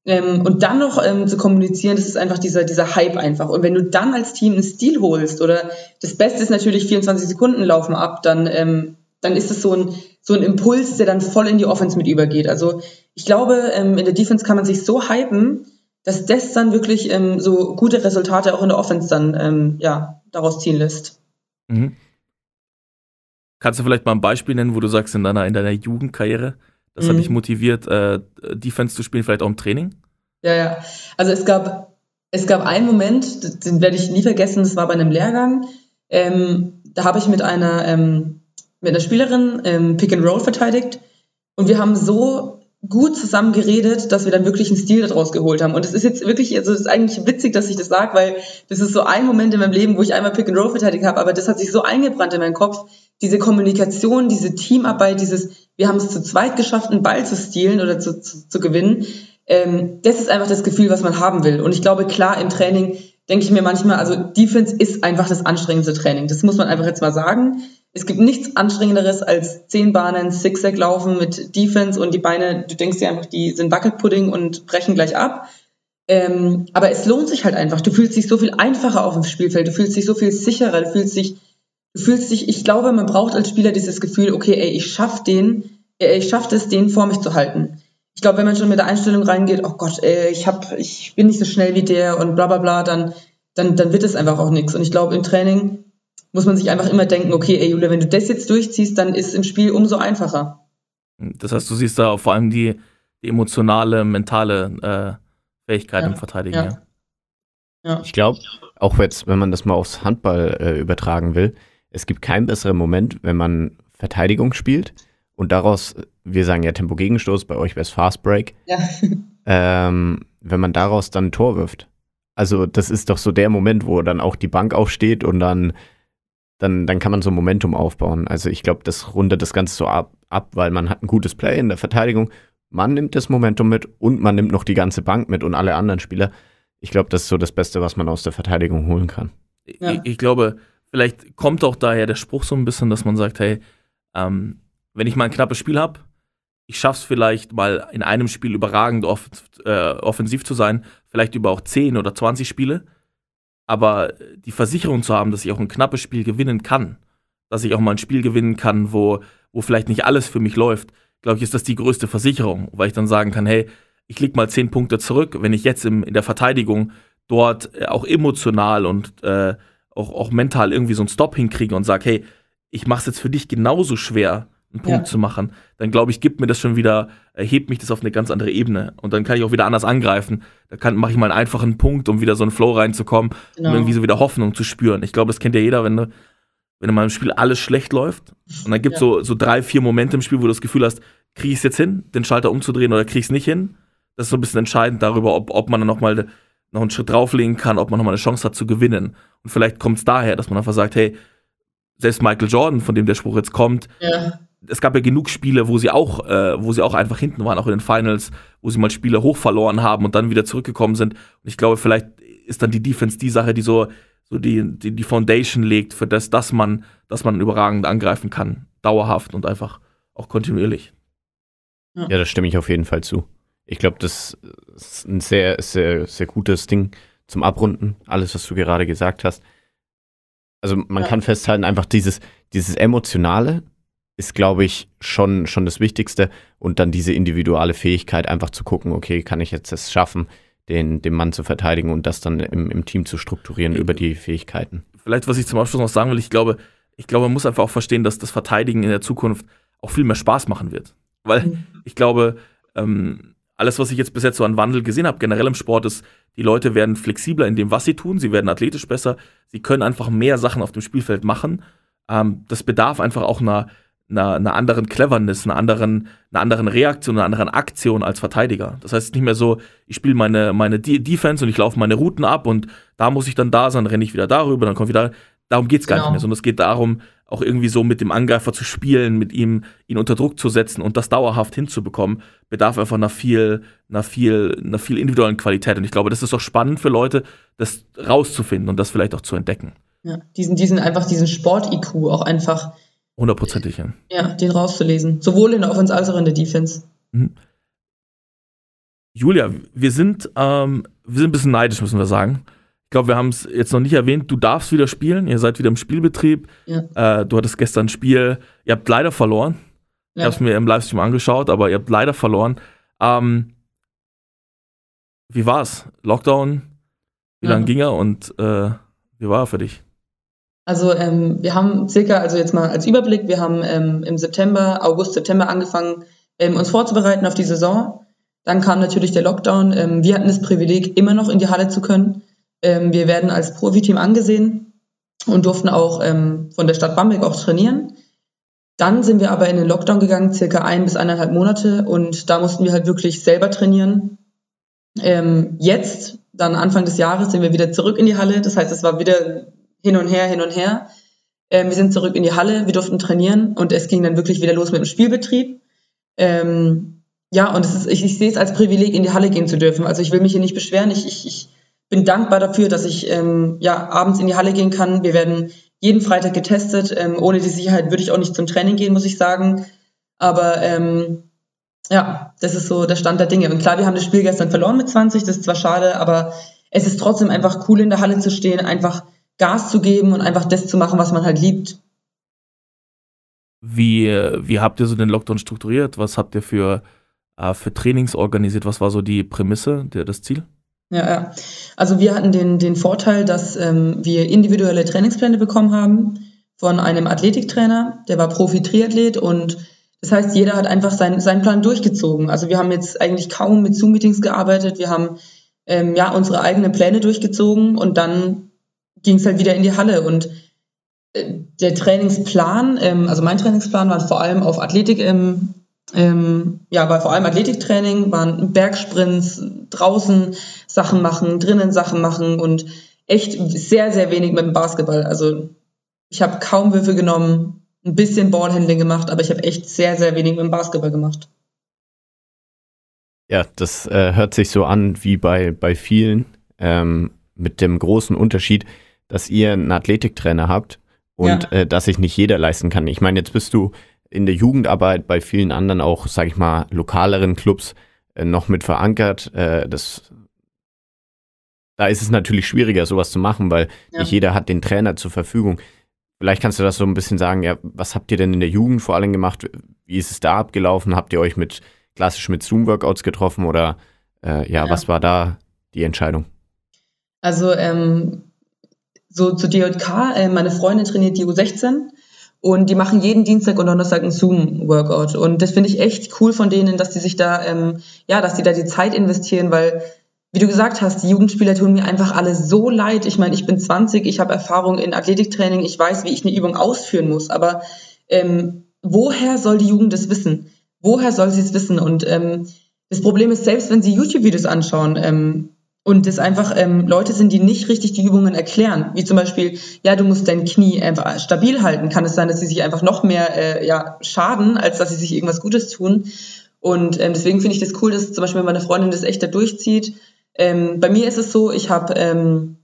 ähm, und dann noch ähm, zu kommunizieren, das ist einfach dieser, dieser Hype einfach. Und wenn du dann als Team einen Stil holst oder das Beste ist natürlich 24 Sekunden laufen ab, dann, ähm, dann ist es so ein, so ein Impuls, der dann voll in die Offense mit übergeht. Also ich glaube, ähm, in der Defense kann man sich so hypen, dass das dann wirklich ähm, so gute Resultate auch in der Offense dann ähm, ja, daraus ziehen lässt. Mhm. Kannst du vielleicht mal ein Beispiel nennen, wo du sagst, in deiner, in deiner Jugendkarriere, das hat Mhm. dich motiviert, äh, Defense zu spielen, vielleicht auch im Training? Ja, ja. Also es gab, es gab einen Moment, den werde ich nie vergessen, das war bei einem Lehrgang. Ähm, da habe ich mit einer, ähm, mit einer Spielerin ähm, Pick and Roll verteidigt und wir haben so gut zusammen geredet, dass wir dann wirklich einen Stil daraus geholt haben. Und es ist jetzt wirklich, also es ist eigentlich witzig, dass ich das sage, weil das ist so ein Moment in meinem Leben, wo ich einmal Pick and Roll verteidigt habe, aber das hat sich so eingebrannt in meinen Kopf. Diese Kommunikation, diese Teamarbeit, dieses, wir haben es zu zweit geschafft, einen Ball zu stehlen oder zu, zu, zu gewinnen. Ähm, das ist einfach das Gefühl, was man haben will. Und ich glaube, klar, im Training denke ich mir manchmal, also Defense ist einfach das anstrengendste Training. Das muss man einfach jetzt mal sagen. Es gibt nichts anstrengenderes als zehn Bahnen Zigzag laufen mit Defense und die Beine, du denkst dir einfach, die sind Wackelpudding und brechen gleich ab. Ähm, aber es lohnt sich halt einfach. Du fühlst dich so viel einfacher auf dem Spielfeld, du fühlst dich so viel sicherer, du fühlst dich, du fühlst dich, ich glaube, man braucht als Spieler dieses Gefühl, okay, ey, ich schaff den, ey, ich schaff es, den vor mich zu halten. Ich glaube, wenn man schon mit der Einstellung reingeht, oh Gott, ey, ich hab, ich bin nicht so schnell wie der und bla bla bla, dann, dann, dann wird es einfach auch nichts. Und ich glaube, im Training muss man sich einfach immer denken, okay, ey Julia, wenn du das jetzt durchziehst, dann ist im Spiel umso einfacher. Das heißt, du siehst da vor allem die, die emotionale, mentale äh, Fähigkeit Ja, im Verteidigen. ja. Ja. Ich glaube, auch jetzt, wenn man das mal aufs Handball äh, übertragen will, es gibt keinen besseren Moment, wenn man Verteidigung spielt und daraus, wir sagen ja Tempo-Gegenstoß, bei euch wäre es Fast Break, Ja. *laughs* ähm, wenn man daraus dann ein Tor wirft. Also das ist doch so der Moment, wo dann auch die Bank aufsteht und dann, dann, dann kann man so ein Momentum aufbauen. Also ich glaube, das rundet das Ganze so ab, ab, weil man hat ein gutes Play in der Verteidigung, man nimmt das Momentum mit und man nimmt noch die ganze Bank mit und alle anderen Spieler. Ich glaube, das ist so das Beste, was man aus der Verteidigung holen kann. Ja. Ich, ich glaube, vielleicht kommt auch daher der Spruch so ein bisschen, dass man sagt, hey, ähm, wenn ich mal ein knappes Spiel habe, ich schaff's vielleicht mal in einem Spiel überragend off äh, offensiv zu sein, vielleicht über auch 10 oder 20 Spiele, aber die Versicherung zu haben, dass ich auch ein knappes Spiel gewinnen kann, dass ich auch mal ein Spiel gewinnen kann, wo, wo vielleicht nicht alles für mich läuft, glaube ich, ist das die größte Versicherung, weil ich dann sagen kann, hey, ich leg mal 10 Punkte zurück, wenn ich jetzt im, in der Verteidigung dort äh, auch emotional und äh, auch, auch mental irgendwie so einen Stop hinkriege und sage, hey, ich mache es jetzt für dich genauso schwer, einen Punkt Ja. zu machen, dann glaube ich, gibt mir das schon wieder, äh, hebt mich das auf eine ganz andere Ebene. Und dann kann ich auch wieder anders angreifen. Da mache ich mal einen einfachen Punkt, um wieder so einen Flow reinzukommen, Genau. um irgendwie so wieder Hoffnung zu spüren. Ich glaube, das kennt ja jeder, wenn du, wenn in meinem Spiel alles schlecht läuft. Und dann gibt es Ja. so, so drei, vier Momente im Spiel, wo du das Gefühl hast, kriege ich es jetzt hin, den Schalter umzudrehen oder kriege ich es nicht hin. Das ist so ein bisschen entscheidend darüber, ob, ob man dann nochmal noch einen Schritt drauflegen kann, ob man nochmal eine Chance hat zu gewinnen. Und vielleicht kommt es daher, dass man einfach sagt, hey, selbst Michael Jordan, von dem der Spruch jetzt kommt, Ja. es gab ja genug Spiele, wo sie auch, äh, wo sie auch einfach hinten waren, auch in den Finals, wo sie mal Spiele hoch verloren haben und dann wieder zurückgekommen sind. Und ich glaube, vielleicht ist dann die Defense die Sache, die so, so die, die, die Foundation legt für das, dass man, dass man überragend angreifen kann, dauerhaft und einfach auch kontinuierlich. Ja, da stimme ich auf jeden Fall zu. Ich glaube, das ist ein sehr, sehr, sehr gutes Ding zum Abrunden, alles, was du gerade gesagt hast. Also man Ja. kann festhalten, einfach dieses, dieses Emotionale ist, glaube ich, schon, schon das Wichtigste. Und dann diese individuelle Fähigkeit, einfach zu gucken, okay, kann ich jetzt es schaffen, den, den Mann zu verteidigen und das dann im, im Team zu strukturieren über die Fähigkeiten. Vielleicht, was ich zum Abschluss noch sagen will, ich glaube, ich glaube, man muss einfach auch verstehen, dass das Verteidigen in der Zukunft auch viel mehr Spaß machen wird. Weil Mhm. ich glaube, ähm, alles, was ich jetzt bis jetzt so an Wandel gesehen habe, generell im Sport, ist, die Leute werden flexibler in dem, was sie tun. Sie werden athletisch besser. Sie können einfach mehr Sachen auf dem Spielfeld machen. Ähm, das bedarf einfach auch einer, einer, einer anderen Cleverness, einer anderen, einer anderen Reaktion, einer anderen Aktion als Verteidiger. Das heißt nicht mehr so, ich spiele meine, meine Defense und ich laufe meine Routen ab und da muss ich dann da sein, renne ich wieder darüber, dann kommt wieder. Darum geht es gar genau. nicht mehr, sondern es geht darum, auch irgendwie so mit dem Angreifer zu spielen, mit ihm ihn unter Druck zu setzen und das dauerhaft hinzubekommen, bedarf einfach einer viel, einer viel, einer viel individuellen Qualität. Und ich glaube, das ist auch spannend für Leute, das rauszufinden und das vielleicht auch zu entdecken. Ja, diesen, diesen einfach diesen Sport-IQ auch einfach. Hundertprozentig, ja. Ja, den rauszulesen. Sowohl in der Offense als auch in der Defense. Mhm. Julia, wir sind, ähm, wir sind ein bisschen neidisch, müssen wir sagen glaube, wir haben es jetzt noch nicht erwähnt, du darfst wieder spielen, ihr seid wieder im Spielbetrieb. Ja. Äh, du hattest gestern ein Spiel, ihr habt leider verloren. Ja. Ich habe es mir im Livestream angeschaut, aber ihr habt leider verloren. Ähm, wie war's? Lockdown? Wie ja. lange ging er und äh, wie war er für dich? Also ähm, wir haben circa, also jetzt mal als Überblick, wir haben ähm, im September, August, September angefangen, ähm, uns vorzubereiten auf die Saison. Dann kam natürlich der Lockdown. Ähm, wir hatten das Privileg, immer noch in die Halle zu können. Ähm, wir werden als Profiteam angesehen und durften auch ähm, von der Stadt Bamberg auch trainieren. Dann sind wir aber in den Lockdown gegangen, circa ein bis eineinhalb Monate und da mussten wir halt wirklich selber trainieren. Ähm, jetzt, dann Anfang des Jahres, sind wir wieder zurück in die Halle. Das heißt, es war wieder hin und her, hin und her. Ähm, wir sind zurück in die Halle, wir durften trainieren und es ging dann wirklich wieder los mit dem Spielbetrieb. Ähm, ja, und ist, ich, ich, sehe es als Privileg, in die Halle gehen zu dürfen. Also ich will mich hier nicht beschweren. Ich, ich, ich bin dankbar dafür, dass ich ähm, ja, abends in die Halle gehen kann. Wir werden jeden Freitag getestet. Ähm, ohne die Sicherheit würde ich auch nicht zum Training gehen, muss ich sagen. Aber ähm, ja, das ist so der Stand der Dinge. Und klar, wir haben das Spiel gestern verloren mit 20, das ist zwar schade, aber es ist trotzdem einfach cool, in der Halle zu stehen, einfach Gas zu geben und einfach das zu machen, was man halt liebt. Wie, wie habt ihr so den Lockdown strukturiert? Was habt ihr für, äh, für Trainings organisiert? Was war so die Prämisse, der, das Ziel? Ja, ja. Also wir hatten den, den Vorteil, dass ähm, wir individuelle Trainingspläne bekommen haben von einem Athletiktrainer, der war Profi-Triathlet und das heißt, jeder hat einfach sein, seinen Plan durchgezogen. Also wir haben jetzt eigentlich kaum mit Zoom-Meetings gearbeitet, wir haben ähm, ja unsere eigenen Pläne durchgezogen und dann ging es halt wieder in die Halle und äh, der Trainingsplan, ähm, also mein Trainingsplan war vor allem auf Athletik ähm, ähm, ja, war vor allem Athletiktraining, waren Bergsprints, draußen Sachen machen, drinnen Sachen machen und echt sehr, sehr wenig mit dem Basketball. Also ich habe kaum Würfe genommen, ein bisschen Ballhandling gemacht, aber ich habe echt sehr, sehr wenig mit dem Basketball gemacht. Ja, das äh, hört sich so an wie bei, bei vielen, ähm, mit dem großen Unterschied, dass ihr einen Athletiktrainer habt und ja. äh, dass sich nicht jeder leisten kann. Ich meine, jetzt bist du in der Jugendarbeit bei vielen anderen auch, sage ich mal, lokaleren Clubs äh, noch mit verankert. Äh, das, da ist es natürlich schwieriger, sowas zu machen, weil ja. nicht jeder hat den Trainer zur Verfügung. Vielleicht kannst du das so ein bisschen sagen, ja, was habt ihr denn in der Jugend vor allem gemacht? Wie ist es da abgelaufen? Habt ihr euch mit klassisch mit Zoom-Workouts getroffen oder äh, ja, ja, was war da die Entscheidung? Also ähm, so zu DJK, äh, meine Freundin trainiert die U16 und die machen jeden Dienstag und Donnerstag einen Zoom-Workout. Und das finde ich echt cool von denen, dass die sich da, ähm, ja, dass die da die Zeit investieren, weil, wie du gesagt hast, die Jugendspieler tun mir einfach alle so leid. Ich meine, ich bin 20, ich habe Erfahrung in Athletiktraining, ich weiß, wie ich eine Übung ausführen muss. Aber ähm, woher soll die Jugend das wissen? Woher soll sie es wissen? Und ähm, das Problem ist, selbst wenn sie YouTube-Videos anschauen, ähm, und es einfach ähm, Leute sind, die nicht richtig die Übungen erklären. Wie zum Beispiel, ja, du musst dein Knie einfach stabil halten. Kann es sein, dass sie sich einfach noch mehr äh, ja, schaden, als dass sie sich irgendwas Gutes tun. Und ähm, deswegen finde ich das cool, dass zum Beispiel meine Freundin das echt da durchzieht. Ähm, bei mir ist es so, ich habe ähm,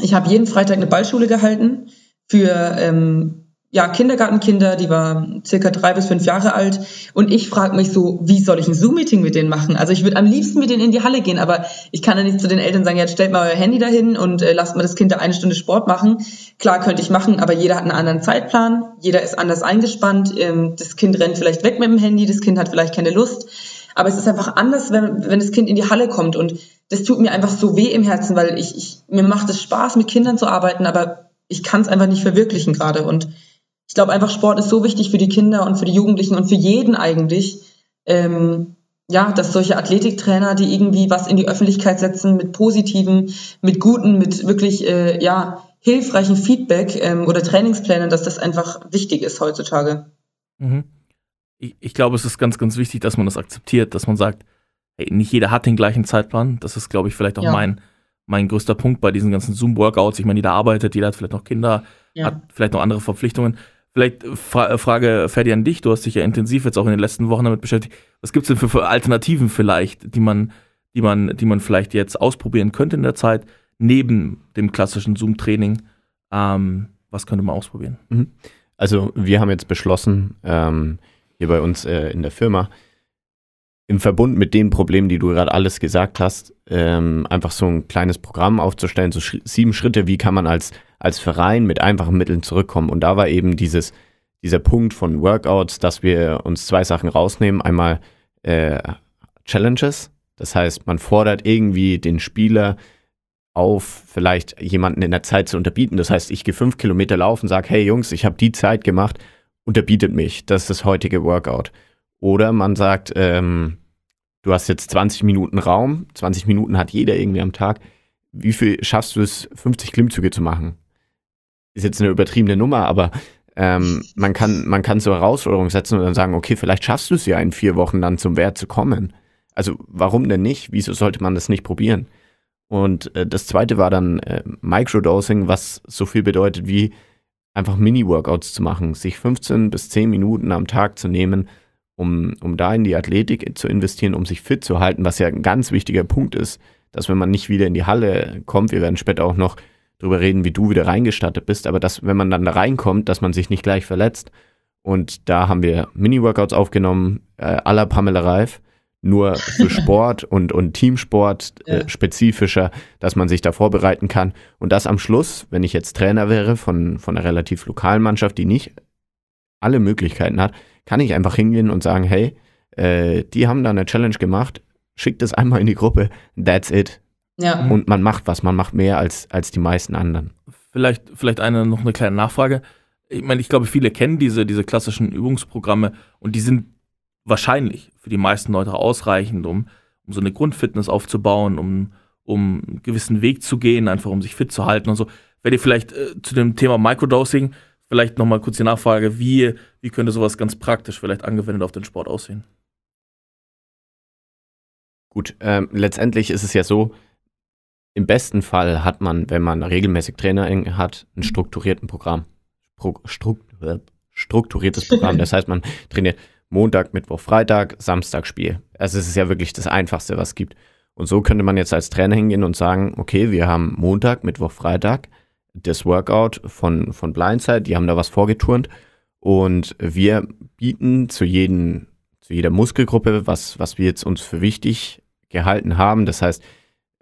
ich hab jeden Freitag eine Ballschule gehalten für ähm, ja, Kindergartenkinder, die war circa drei bis fünf Jahre alt. Und ich frage mich so, wie soll ich ein Zoom-Meeting mit denen machen? Also ich würde am liebsten mit denen in die Halle gehen, aber ich kann ja nicht zu den Eltern sagen, jetzt stellt mal euer Handy dahin und äh, lasst mal das Kind da eine Stunde Sport machen. Klar könnte ich machen, aber jeder hat einen anderen Zeitplan, jeder ist anders eingespannt. Ähm, das Kind rennt vielleicht weg mit dem Handy, das Kind hat vielleicht keine Lust. Aber es ist einfach anders, wenn, wenn das Kind in die Halle kommt. Und das tut mir einfach so weh im Herzen, weil ich, ich mir macht es Spaß, mit Kindern zu arbeiten, aber ich kann es einfach nicht verwirklichen gerade. Und ich glaube einfach, Sport ist so wichtig für die Kinder und für die Jugendlichen und für jeden eigentlich. Ähm, ja, dass solche Athletiktrainer, die irgendwie was in die Öffentlichkeit setzen mit positiven, mit guten, mit wirklich äh, ja hilfreichen Feedback ähm, oder Trainingsplänen, dass das einfach wichtig ist heutzutage. Mhm. Ich, ich glaube, es ist ganz, ganz wichtig, dass man das akzeptiert, dass man sagt, hey, nicht jeder hat den gleichen Zeitplan. Das ist, glaube ich, vielleicht auch ja. mein, mein größter Punkt bei diesen ganzen Zoom-Workouts. Ich meine, jeder arbeitet, jeder hat vielleicht noch Kinder, ja. hat vielleicht noch andere Verpflichtungen. Vielleicht Fra Frage, Ferdi, an dich. Du hast dich ja intensiv jetzt auch in den letzten Wochen damit beschäftigt. Was gibt es denn für, für, Alternativen vielleicht, die man, die, man, die man vielleicht jetzt ausprobieren könnte in der Zeit, neben dem klassischen Zoom-Training? Ähm, was könnte man ausprobieren? Mhm. Also wir haben jetzt beschlossen, ähm, hier bei uns äh, in der Firma, im Verbund mit den Problemen, die du gerade alles gesagt hast, ähm, einfach so ein kleines Programm aufzustellen, so sch sieben Schritte, wie kann man als, als Verein mit einfachen Mitteln zurückkommen. Und da war eben dieses, dieser Punkt von Workouts, dass wir uns zwei Sachen rausnehmen. Einmal äh, Challenges, das heißt, man fordert irgendwie den Spieler auf, vielleicht jemanden in der Zeit zu unterbieten. Das heißt, ich gehe fünf Kilometer laufen, sage, hey Jungs, ich habe die Zeit gemacht, unterbietet mich. Das ist das heutige Workout. Oder man sagt, ähm, du hast jetzt 20 Minuten Raum, 20 Minuten hat jeder irgendwie am Tag. Wie viel schaffst du es, 50 Klimmzüge zu machen? Ist jetzt eine übertriebene Nummer, aber ähm, man, kann, man kann so Herausforderungen setzen und dann sagen, okay, vielleicht schaffst du es ja in vier Wochen dann zum Wert zu kommen. Also warum denn nicht? Wieso sollte man das nicht probieren? Und äh, das zweite war dann äh, Microdosing, was so viel bedeutet wie einfach Mini-Workouts zu machen, sich 15 bis 10 Minuten am Tag zu nehmen um, um da in die Athletik zu investieren, um sich fit zu halten, was ja ein ganz wichtiger Punkt ist, dass wenn man nicht wieder in die Halle kommt, wir werden später auch noch darüber reden, wie du wieder reingestattet bist, aber dass, wenn man dann da reinkommt, dass man sich nicht gleich verletzt. Und da haben wir Mini-Workouts aufgenommen, äh, la Pamela Reif, nur für *laughs* Sport und, und Teamsport äh, ja. spezifischer, dass man sich da vorbereiten kann. Und das am Schluss, wenn ich jetzt Trainer wäre von, von einer relativ lokalen Mannschaft, die nicht alle Möglichkeiten hat, kann ich einfach hingehen und sagen, hey, äh, die haben da eine Challenge gemacht, schickt es einmal in die Gruppe, that's it. Ja. Und man macht was, man macht mehr als, als die meisten anderen. Vielleicht, vielleicht eine, noch eine kleine Nachfrage. Ich meine, ich glaube, viele kennen diese, diese klassischen Übungsprogramme und die sind wahrscheinlich für die meisten Leute ausreichend, um, um so eine Grundfitness aufzubauen, um, um einen gewissen Weg zu gehen, einfach um sich fit zu halten und so. Wenn ihr vielleicht äh, zu dem Thema Microdosing Vielleicht nochmal kurz die Nachfrage, wie, wie könnte sowas ganz praktisch vielleicht angewendet auf den Sport aussehen? Gut, ähm, letztendlich ist es ja so, im besten Fall hat man, wenn man regelmäßig Trainer hat, ein strukturiertes Programm. Pro, strukt, strukturiertes Programm. Das heißt, man trainiert Montag, Mittwoch, Freitag, Samstag Spiel. Also es ist ja wirklich das Einfachste, was es gibt. Und so könnte man jetzt als Trainer hingehen und sagen, okay, wir haben Montag, Mittwoch, Freitag das Workout von, von Blindside, die haben da was vorgeturnt und wir bieten zu, jeden, zu jeder Muskelgruppe, was, was wir jetzt uns für wichtig gehalten haben. Das heißt,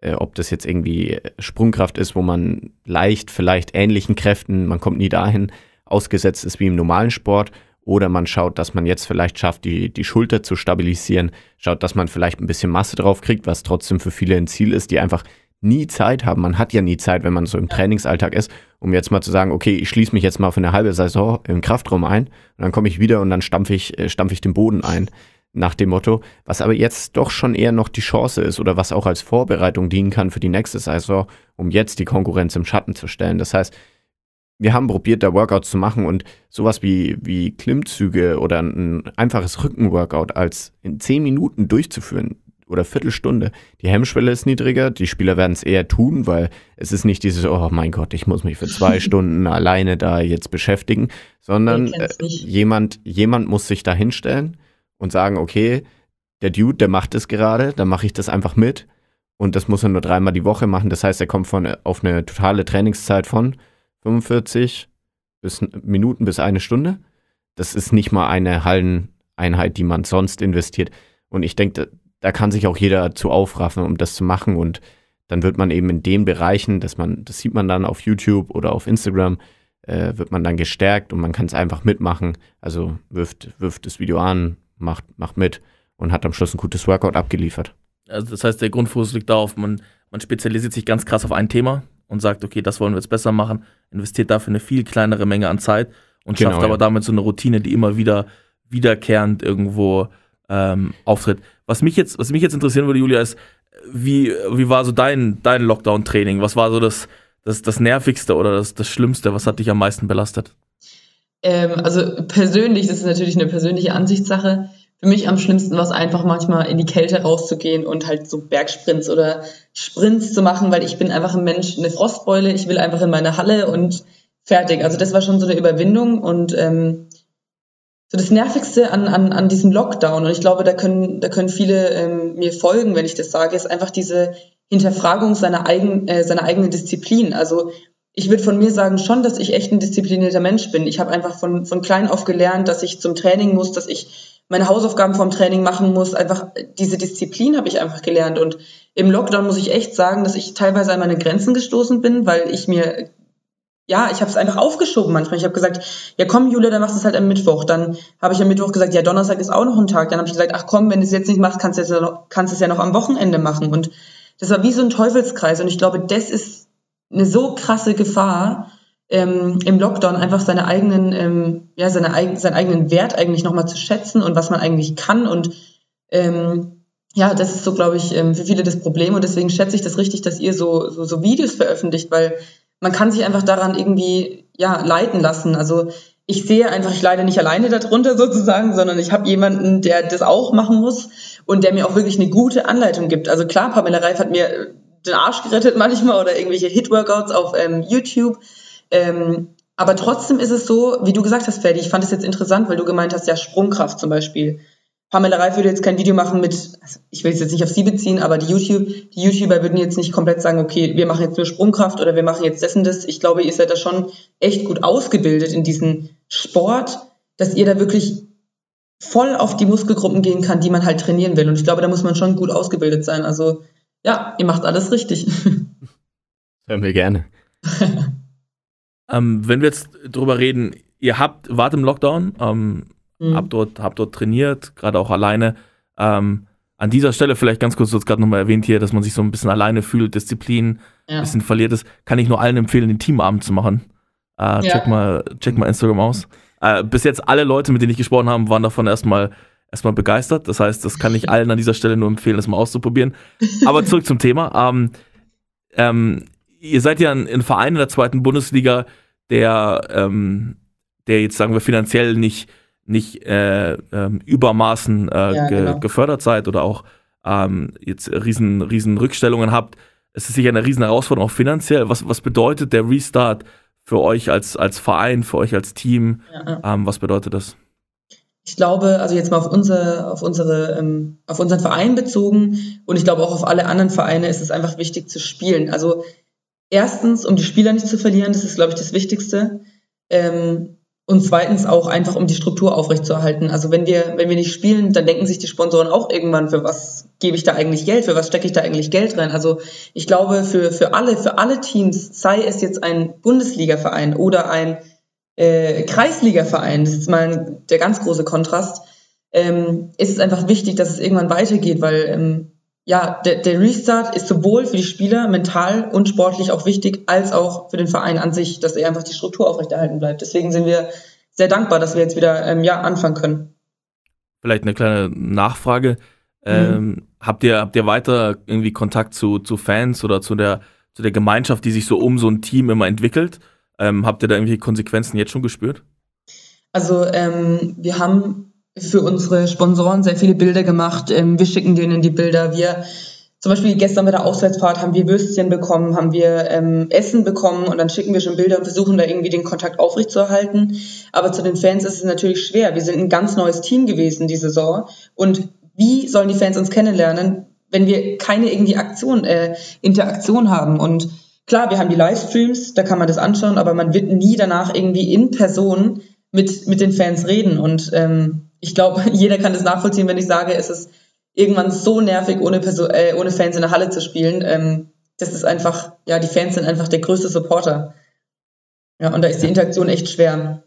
äh, ob das jetzt irgendwie Sprungkraft ist, wo man leicht vielleicht ähnlichen Kräften, man kommt nie dahin, ausgesetzt ist wie im normalen Sport. Oder man schaut, dass man jetzt vielleicht schafft, die, die Schulter zu stabilisieren, schaut, dass man vielleicht ein bisschen Masse drauf kriegt, was trotzdem für viele ein Ziel ist, die einfach nie Zeit haben. Man hat ja nie Zeit, wenn man so im Trainingsalltag ist, um jetzt mal zu sagen, okay, ich schließe mich jetzt mal für eine halbe Saison im Kraftraum ein und dann komme ich wieder und dann stampfe ich, äh, stampfe ich den Boden ein. Nach dem Motto, was aber jetzt doch schon eher noch die Chance ist oder was auch als Vorbereitung dienen kann für die nächste Saison, um jetzt die Konkurrenz im Schatten zu stellen. Das heißt, wir haben probiert, da Workouts zu machen und sowas wie, wie Klimmzüge oder ein einfaches Rückenworkout als in zehn Minuten durchzuführen, oder Viertelstunde. Die Hemmschwelle ist niedriger, die Spieler werden es eher tun, weil es ist nicht dieses, oh mein Gott, ich muss mich für zwei *laughs* Stunden alleine da jetzt beschäftigen, sondern äh, jemand, jemand muss sich da hinstellen und sagen, okay, der Dude, der macht es gerade, dann mache ich das einfach mit. Und das muss er nur dreimal die Woche machen. Das heißt, er kommt von, auf eine totale Trainingszeit von 45 bis, Minuten bis eine Stunde. Das ist nicht mal eine Halleneinheit, die man sonst investiert. Und ich denke, da kann sich auch jeder zu aufraffen, um das zu machen. Und dann wird man eben in den Bereichen, dass man, das sieht man dann auf YouTube oder auf Instagram, äh, wird man dann gestärkt und man kann es einfach mitmachen. Also wirft, wirft das Video an, macht, macht mit und hat am Schluss ein gutes Workout abgeliefert. Also das heißt, der Grundfokus liegt darauf, man, man spezialisiert sich ganz krass auf ein Thema und sagt, okay, das wollen wir jetzt besser machen, investiert dafür eine viel kleinere Menge an Zeit und genau, schafft aber ja. damit so eine Routine, die immer wieder wiederkehrend irgendwo ähm, auftritt. Was mich jetzt, was mich jetzt interessieren würde, Julia, ist, wie, wie war so dein, dein Lockdown-Training? Was war so das, das, das Nervigste oder das, das Schlimmste? Was hat dich am meisten belastet? Ähm, also persönlich, das ist natürlich eine persönliche Ansichtssache. Für mich am schlimmsten war es einfach manchmal in die Kälte rauszugehen und halt so Bergsprints oder Sprints zu machen, weil ich bin einfach ein Mensch, eine Frostbeule, ich will einfach in meine Halle und fertig. Also das war schon so eine Überwindung und ähm, so das Nervigste an, an, an diesem Lockdown, und ich glaube, da können, da können viele ähm, mir folgen, wenn ich das sage, ist einfach diese Hinterfragung seiner, eigen, äh, seiner eigenen Disziplin. Also ich würde von mir sagen schon, dass ich echt ein disziplinierter Mensch bin. Ich habe einfach von, von klein auf gelernt, dass ich zum Training muss, dass ich meine Hausaufgaben vom Training machen muss. Einfach diese Disziplin habe ich einfach gelernt. Und im Lockdown muss ich echt sagen, dass ich teilweise an meine Grenzen gestoßen bin, weil ich mir ja, ich habe es einfach aufgeschoben manchmal. Ich habe gesagt, ja komm, Julia, dann machst du es halt am Mittwoch. Dann habe ich am Mittwoch gesagt, ja, Donnerstag ist auch noch ein Tag. Dann habe ich gesagt, ach komm, wenn du es jetzt nicht machst, kannst du es ja, noch, kannst es ja noch am Wochenende machen. Und das war wie so ein Teufelskreis. Und ich glaube, das ist eine so krasse Gefahr ähm, im Lockdown, einfach seine eigenen, ähm, ja, seine, seinen eigenen Wert eigentlich nochmal zu schätzen und was man eigentlich kann. Und ähm, ja, das ist so, glaube ich, ähm, für viele das Problem. Und deswegen schätze ich das richtig, dass ihr so, so, so Videos veröffentlicht, weil man kann sich einfach daran irgendwie ja leiten lassen. Also ich sehe einfach, ich leide nicht alleine darunter sozusagen, sondern ich habe jemanden, der das auch machen muss und der mir auch wirklich eine gute Anleitung gibt. Also klar, Pamela Reif hat mir den Arsch gerettet manchmal oder irgendwelche Hit-Workouts auf ähm, YouTube. Ähm, aber trotzdem ist es so, wie du gesagt hast, Ferdi, ich fand es jetzt interessant, weil du gemeint hast, ja, Sprungkraft zum Beispiel. Pamela Reif würde jetzt kein Video machen mit, also ich will es jetzt nicht auf sie beziehen, aber die, YouTube, die YouTuber würden jetzt nicht komplett sagen, okay, wir machen jetzt nur Sprungkraft oder wir machen jetzt dessen das. Ich glaube, ihr seid da schon echt gut ausgebildet in diesem Sport, dass ihr da wirklich voll auf die Muskelgruppen gehen kann, die man halt trainieren will. Und ich glaube, da muss man schon gut ausgebildet sein. Also ja, ihr macht alles richtig. *laughs* Hören wir gerne. *laughs* ähm, wenn wir jetzt drüber reden, ihr habt, wart im Lockdown, ähm, Mhm. Hab, dort, hab dort trainiert, gerade auch alleine. Ähm, an dieser Stelle vielleicht ganz kurz, du hast gerade nochmal erwähnt hier, dass man sich so ein bisschen alleine fühlt, Disziplin, ja. ein bisschen verliert ist. Kann ich nur allen empfehlen, den Teamabend zu machen. Äh, ja. check, mal, check mal Instagram aus. Äh, bis jetzt alle Leute, mit denen ich gesprochen habe, waren davon erstmal erstmal begeistert. Das heißt, das kann ich *laughs* allen an dieser Stelle nur empfehlen, das mal auszuprobieren. Aber zurück zum Thema. Ähm, ähm, ihr seid ja ein, ein, Verein in der zweiten Bundesliga, der, ähm, der jetzt, sagen wir, finanziell nicht nicht äh, ähm, übermaßen äh, ja, ge genau. gefördert seid oder auch ähm, jetzt riesen, riesen Rückstellungen habt. Es ist sicher eine riesen Herausforderung, auch finanziell. Was, was bedeutet der Restart für euch als, als Verein, für euch als Team? Ja. Ähm, was bedeutet das? Ich glaube, also jetzt mal auf, unser, auf, unsere, ähm, auf unseren Verein bezogen und ich glaube auch auf alle anderen Vereine ist es einfach wichtig zu spielen. Also erstens, um die Spieler nicht zu verlieren, das ist, glaube ich, das Wichtigste. Ähm, und zweitens auch einfach, um die Struktur aufrechtzuerhalten. Also wenn wir, wenn wir nicht spielen, dann denken sich die Sponsoren auch irgendwann, für was gebe ich da eigentlich Geld, für was stecke ich da eigentlich Geld rein. Also ich glaube, für, für alle, für alle Teams, sei es jetzt ein Bundesliga-Verein oder ein äh, Kreisliga-Verein, das ist mal der ganz große Kontrast, ähm, ist es einfach wichtig, dass es irgendwann weitergeht, weil ähm, ja, der, der Restart ist sowohl für die Spieler mental und sportlich auch wichtig, als auch für den Verein an sich, dass er einfach die Struktur aufrechterhalten bleibt. Deswegen sind wir sehr dankbar, dass wir jetzt wieder ähm, ja, anfangen können. Vielleicht eine kleine Nachfrage. Ähm, mhm. habt, ihr, habt ihr weiter irgendwie Kontakt zu, zu Fans oder zu der, zu der Gemeinschaft, die sich so um so ein Team immer entwickelt? Ähm, habt ihr da irgendwie Konsequenzen jetzt schon gespürt? Also ähm, wir haben für unsere Sponsoren sehr viele Bilder gemacht. Ähm, wir schicken denen die Bilder. Wir zum Beispiel gestern bei der Auswärtsfahrt haben wir Würstchen bekommen, haben wir ähm, Essen bekommen und dann schicken wir schon Bilder und versuchen da irgendwie den Kontakt aufrechtzuerhalten. Aber zu den Fans ist es natürlich schwer. Wir sind ein ganz neues Team gewesen die Saison und wie sollen die Fans uns kennenlernen, wenn wir keine irgendwie Aktion, äh, Interaktion haben? Und klar, wir haben die Livestreams, da kann man das anschauen, aber man wird nie danach irgendwie in Person mit, mit den Fans reden. Und ähm, ich glaube, *laughs* jeder kann das nachvollziehen, wenn ich sage, es ist irgendwann so nervig, ohne, Person, äh, ohne Fans in der Halle zu spielen. Ähm, das ist einfach, ja, die Fans sind einfach der größte Supporter. Ja, und da ist die Interaktion echt schwer.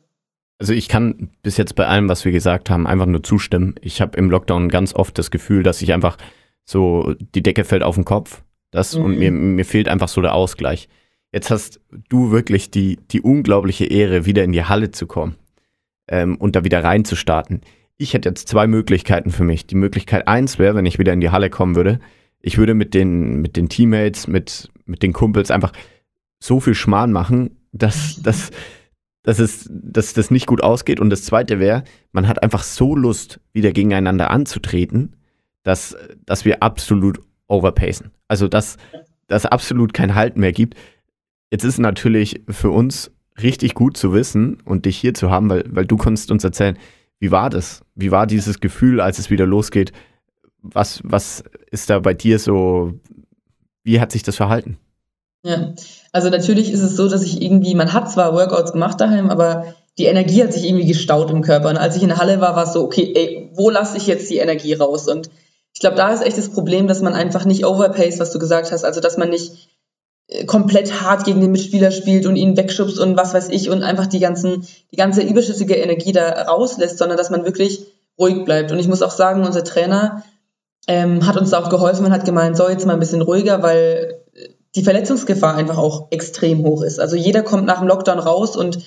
Also ich kann bis jetzt bei allem, was wir gesagt haben, einfach nur zustimmen. Ich habe im Lockdown ganz oft das Gefühl, dass ich einfach so, die Decke fällt auf den Kopf. Das mhm. und mir, mir fehlt einfach so der Ausgleich. Jetzt hast du wirklich die, die unglaubliche Ehre, wieder in die Halle zu kommen ähm, und da wieder reinzustarten ich hätte jetzt zwei Möglichkeiten für mich. Die Möglichkeit eins wäre, wenn ich wieder in die Halle kommen würde, ich würde mit den, mit den Teammates, mit, mit den Kumpels einfach so viel Schmarrn machen, dass, *laughs* dass, dass, es, dass das nicht gut ausgeht. Und das zweite wäre, man hat einfach so Lust, wieder gegeneinander anzutreten, dass, dass wir absolut overpacen. Also, dass, dass absolut kein Halt mehr gibt. Jetzt ist natürlich für uns richtig gut zu wissen und dich hier zu haben, weil, weil du konntest uns erzählen, wie war das? Wie war dieses Gefühl, als es wieder losgeht? Was, was ist da bei dir so, wie hat sich das verhalten? Ja, also natürlich ist es so, dass ich irgendwie, man hat zwar Workouts gemacht daheim, aber die Energie hat sich irgendwie gestaut im Körper. Und als ich in der Halle war, war es so, okay, ey, wo lasse ich jetzt die Energie raus? Und ich glaube, da ist echt das Problem, dass man einfach nicht overpace, was du gesagt hast. Also, dass man nicht komplett hart gegen den Mitspieler spielt und ihn wegschubst und was weiß ich und einfach die ganzen, die ganze überschüssige Energie da rauslässt, sondern dass man wirklich ruhig bleibt. Und ich muss auch sagen, unser Trainer ähm, hat uns da auch geholfen und hat gemeint, so jetzt mal ein bisschen ruhiger, weil die Verletzungsgefahr einfach auch extrem hoch ist. Also jeder kommt nach dem Lockdown raus und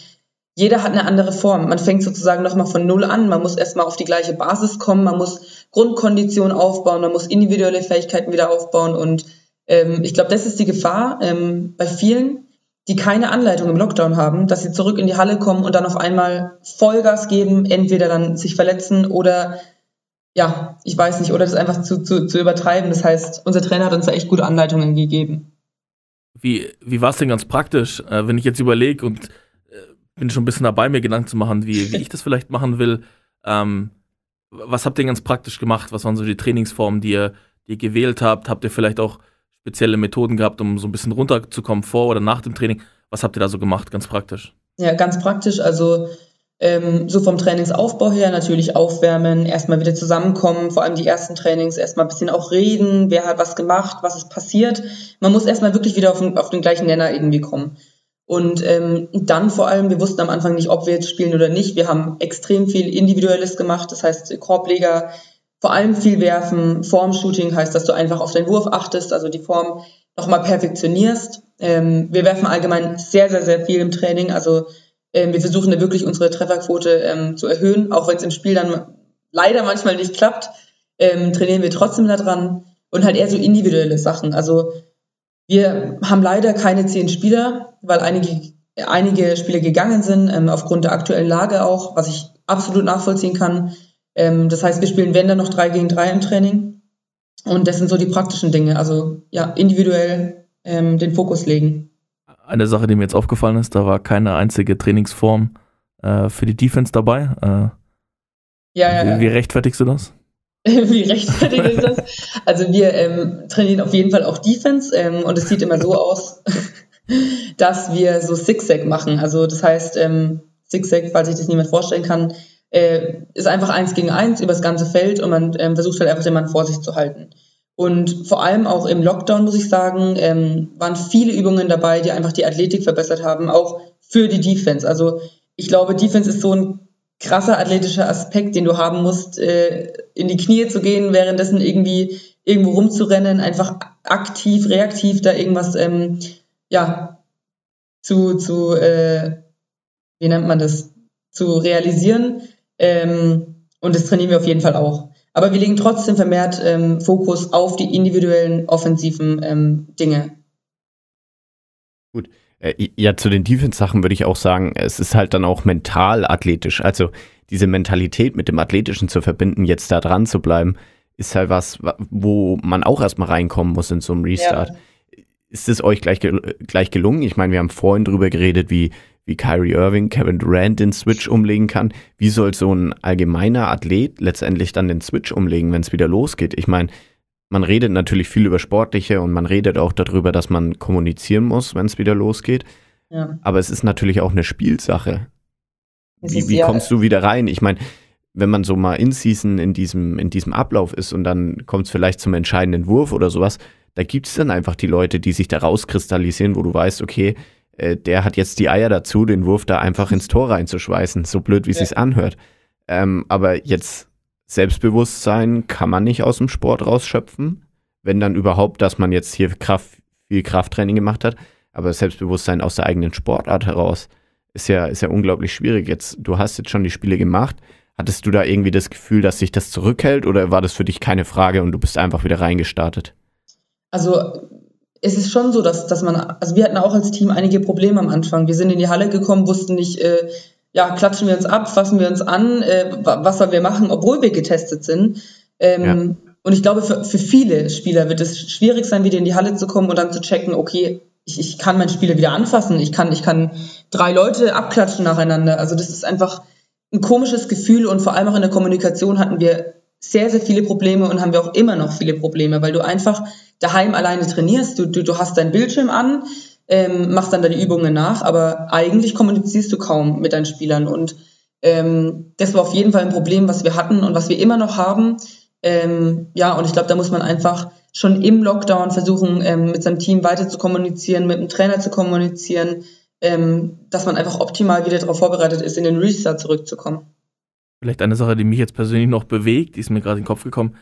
jeder hat eine andere Form. Man fängt sozusagen nochmal von Null an. Man muss erstmal auf die gleiche Basis kommen. Man muss Grundkondition aufbauen. Man muss individuelle Fähigkeiten wieder aufbauen. Und ähm, ich glaube, das ist die Gefahr ähm, bei vielen, die keine Anleitung im Lockdown haben, dass sie zurück in die Halle kommen und dann auf einmal Vollgas geben, entweder dann sich verletzen oder ja, ich weiß nicht, oder das einfach zu, zu, zu übertreiben. Das heißt, unser Trainer hat uns da echt gute Anleitungen gegeben. Wie, wie war es denn ganz praktisch, äh, wenn ich jetzt überlege und äh, bin schon ein bisschen dabei, mir Gedanken zu machen, wie, wie ich das vielleicht machen will. Ähm, was habt ihr ganz praktisch gemacht? Was waren so die Trainingsformen, die ihr, die ihr gewählt habt? Habt ihr vielleicht auch spezielle Methoden gehabt, um so ein bisschen runterzukommen vor oder nach dem Training? Was habt ihr da so gemacht, ganz praktisch? Ja, ganz praktisch. Also ähm, so vom Trainingsaufbau her natürlich aufwärmen, erstmal wieder zusammenkommen, vor allem die ersten Trainings, erstmal ein bisschen auch reden, wer hat was gemacht, was ist passiert. Man muss erstmal wirklich wieder auf den, auf den gleichen Nenner irgendwie kommen. Und ähm, dann vor allem, wir wussten am Anfang nicht, ob wir jetzt spielen oder nicht. Wir haben extrem viel Individuelles gemacht, das heißt Korbleger, vor allem viel werfen. Formshooting heißt, dass du einfach auf deinen Wurf achtest, also die Form nochmal perfektionierst. Ähm, wir werfen allgemein sehr, sehr, sehr viel im Training, also ähm, wir versuchen da wirklich unsere Trefferquote ähm, zu erhöhen, auch wenn es im Spiel dann leider manchmal nicht klappt, ähm, trainieren wir trotzdem daran und halt eher so individuelle Sachen. Also wir haben leider keine zehn Spieler, weil einige, einige Spieler gegangen sind, ähm, aufgrund der aktuellen Lage auch, was ich absolut nachvollziehen kann. Ähm, das heißt, wir spielen, wenn dann noch drei gegen drei im Training. Und das sind so die praktischen Dinge. Also ja, individuell ähm, den Fokus legen eine Sache, die mir jetzt aufgefallen ist, da war keine einzige Trainingsform äh, für die Defense dabei. Äh, ja, ja, wie, wie rechtfertigst du das? *laughs* wie rechtfertige ich das? Also wir ähm, trainieren auf jeden Fall auch Defense ähm, und es sieht immer so aus, *laughs* dass wir so Zigzag machen. Also das heißt, ähm, Zigzag, falls sich das niemand vorstellen kann, äh, ist einfach eins gegen eins über das ganze Feld und man ähm, versucht halt einfach den Mann vor sich zu halten. Und vor allem auch im Lockdown, muss ich sagen, ähm, waren viele Übungen dabei, die einfach die Athletik verbessert haben, auch für die Defense. Also ich glaube, Defense ist so ein krasser athletischer Aspekt, den du haben musst, äh, in die Knie zu gehen, währenddessen irgendwie irgendwo rumzurennen, einfach aktiv, reaktiv da irgendwas, ähm, ja, zu, zu äh, wie nennt man das, zu realisieren. Ähm, und das trainieren wir auf jeden Fall auch. Aber wir legen trotzdem vermehrt ähm, Fokus auf die individuellen offensiven ähm, Dinge. Gut. Äh, ja, zu den Defense-Sachen würde ich auch sagen, es ist halt dann auch mental athletisch. Also diese Mentalität mit dem Athletischen zu verbinden, jetzt da dran zu bleiben, ist halt was, wo man auch erstmal reinkommen muss in so einem Restart. Ja. Ist es euch gleich, gleich gelungen? Ich meine, wir haben vorhin drüber geredet, wie wie Kyrie Irving, Kevin Durant den Switch umlegen kann. Wie soll so ein allgemeiner Athlet letztendlich dann den Switch umlegen, wenn es wieder losgeht? Ich meine, man redet natürlich viel über Sportliche und man redet auch darüber, dass man kommunizieren muss, wenn es wieder losgeht. Ja. Aber es ist natürlich auch eine Spielsache. Wie, wie kommst du wieder rein? Ich meine, wenn man so mal in Season in diesem, in diesem Ablauf ist und dann kommt es vielleicht zum entscheidenden Wurf oder sowas, da gibt es dann einfach die Leute, die sich da rauskristallisieren, wo du weißt, okay, äh, der hat jetzt die Eier dazu, den Wurf da einfach ins Tor reinzuschweißen, so blöd wie es ja. sich anhört. Ähm, aber jetzt Selbstbewusstsein kann man nicht aus dem Sport rausschöpfen, wenn dann überhaupt, dass man jetzt hier Kraft, viel Krafttraining gemacht hat, aber Selbstbewusstsein aus der eigenen Sportart heraus ist ja, ist ja unglaublich schwierig. Jetzt, du hast jetzt schon die Spiele gemacht, Hattest du da irgendwie das Gefühl, dass sich das zurückhält oder war das für dich keine Frage und du bist einfach wieder reingestartet? Also es ist schon so, dass, dass man, also wir hatten auch als Team einige Probleme am Anfang. Wir sind in die Halle gekommen, wussten nicht, äh, ja, klatschen wir uns ab, fassen wir uns an, äh, was sollen wir machen, obwohl wir getestet sind. Ähm, ja. Und ich glaube, für, für viele Spieler wird es schwierig sein, wieder in die Halle zu kommen und dann zu checken, okay, ich, ich kann meinen Spieler wieder anfassen, ich kann, ich kann drei Leute abklatschen nacheinander. Also das ist einfach ein komisches Gefühl und vor allem auch in der Kommunikation hatten wir sehr, sehr viele Probleme und haben wir auch immer noch viele Probleme, weil du einfach daheim alleine trainierst, du, du, du hast deinen Bildschirm an, ähm, machst dann deine Übungen nach, aber eigentlich kommunizierst du kaum mit deinen Spielern und ähm, das war auf jeden Fall ein Problem, was wir hatten und was wir immer noch haben. Ähm, ja, und ich glaube, da muss man einfach schon im Lockdown versuchen, ähm, mit seinem Team weiter zu kommunizieren, mit dem Trainer zu kommunizieren, ähm, dass man einfach optimal wieder darauf vorbereitet ist, in den Restart zurückzukommen. Vielleicht eine Sache, die mich jetzt persönlich noch bewegt, die ist mir gerade in den Kopf gekommen.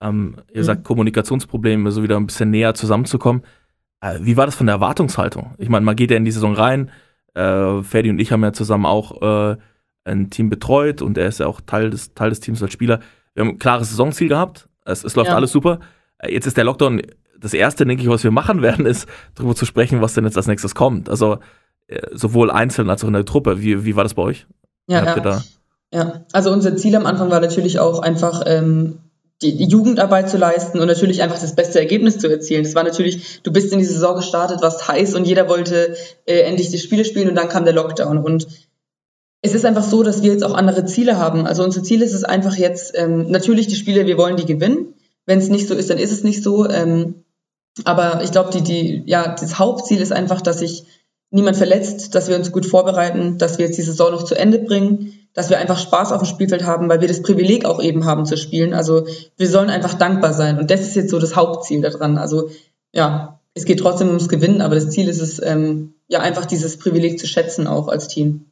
Ähm, ihr mhm. sagt Kommunikationsprobleme, so wieder ein bisschen näher zusammenzukommen. Äh, wie war das von der Erwartungshaltung? Ich meine, man geht ja in die Saison rein. Äh, Ferdi und ich haben ja zusammen auch äh, ein Team betreut und er ist ja auch Teil des, Teil des Teams als Spieler. Wir haben ein klares Saisonziel gehabt. Es, es läuft ja. alles super. Äh, jetzt ist der Lockdown. Das erste, denke ich, was wir machen werden, ist darüber zu sprechen, was denn jetzt als nächstes kommt. Also äh, sowohl einzeln als auch in der Truppe. Wie, wie war das bei euch? Ja, ja. Ja, also unser Ziel am Anfang war natürlich auch einfach ähm, die, die, Jugendarbeit zu leisten und natürlich einfach das beste Ergebnis zu erzielen. Das war natürlich, du bist in die Saison gestartet, warst heiß und jeder wollte äh, endlich die Spiele spielen und dann kam der Lockdown. Und es ist einfach so, dass wir jetzt auch andere Ziele haben. Also unser Ziel ist es einfach jetzt, ähm, natürlich die Spiele, wir wollen die gewinnen. Wenn es nicht so ist, dann ist es nicht so. Ähm, aber ich glaube, die, die, ja, das Hauptziel ist einfach, dass sich niemand verletzt, dass wir uns gut vorbereiten, dass wir jetzt die Saison noch zu Ende bringen, dass wir einfach Spaß auf dem Spielfeld haben, weil wir das Privileg auch eben haben zu spielen. Also wir sollen einfach dankbar sein. Und das ist jetzt so das Hauptziel daran. Also ja, es geht trotzdem ums Gewinnen, aber das Ziel ist es, ähm, ja, einfach dieses Privileg zu schätzen, auch als Team.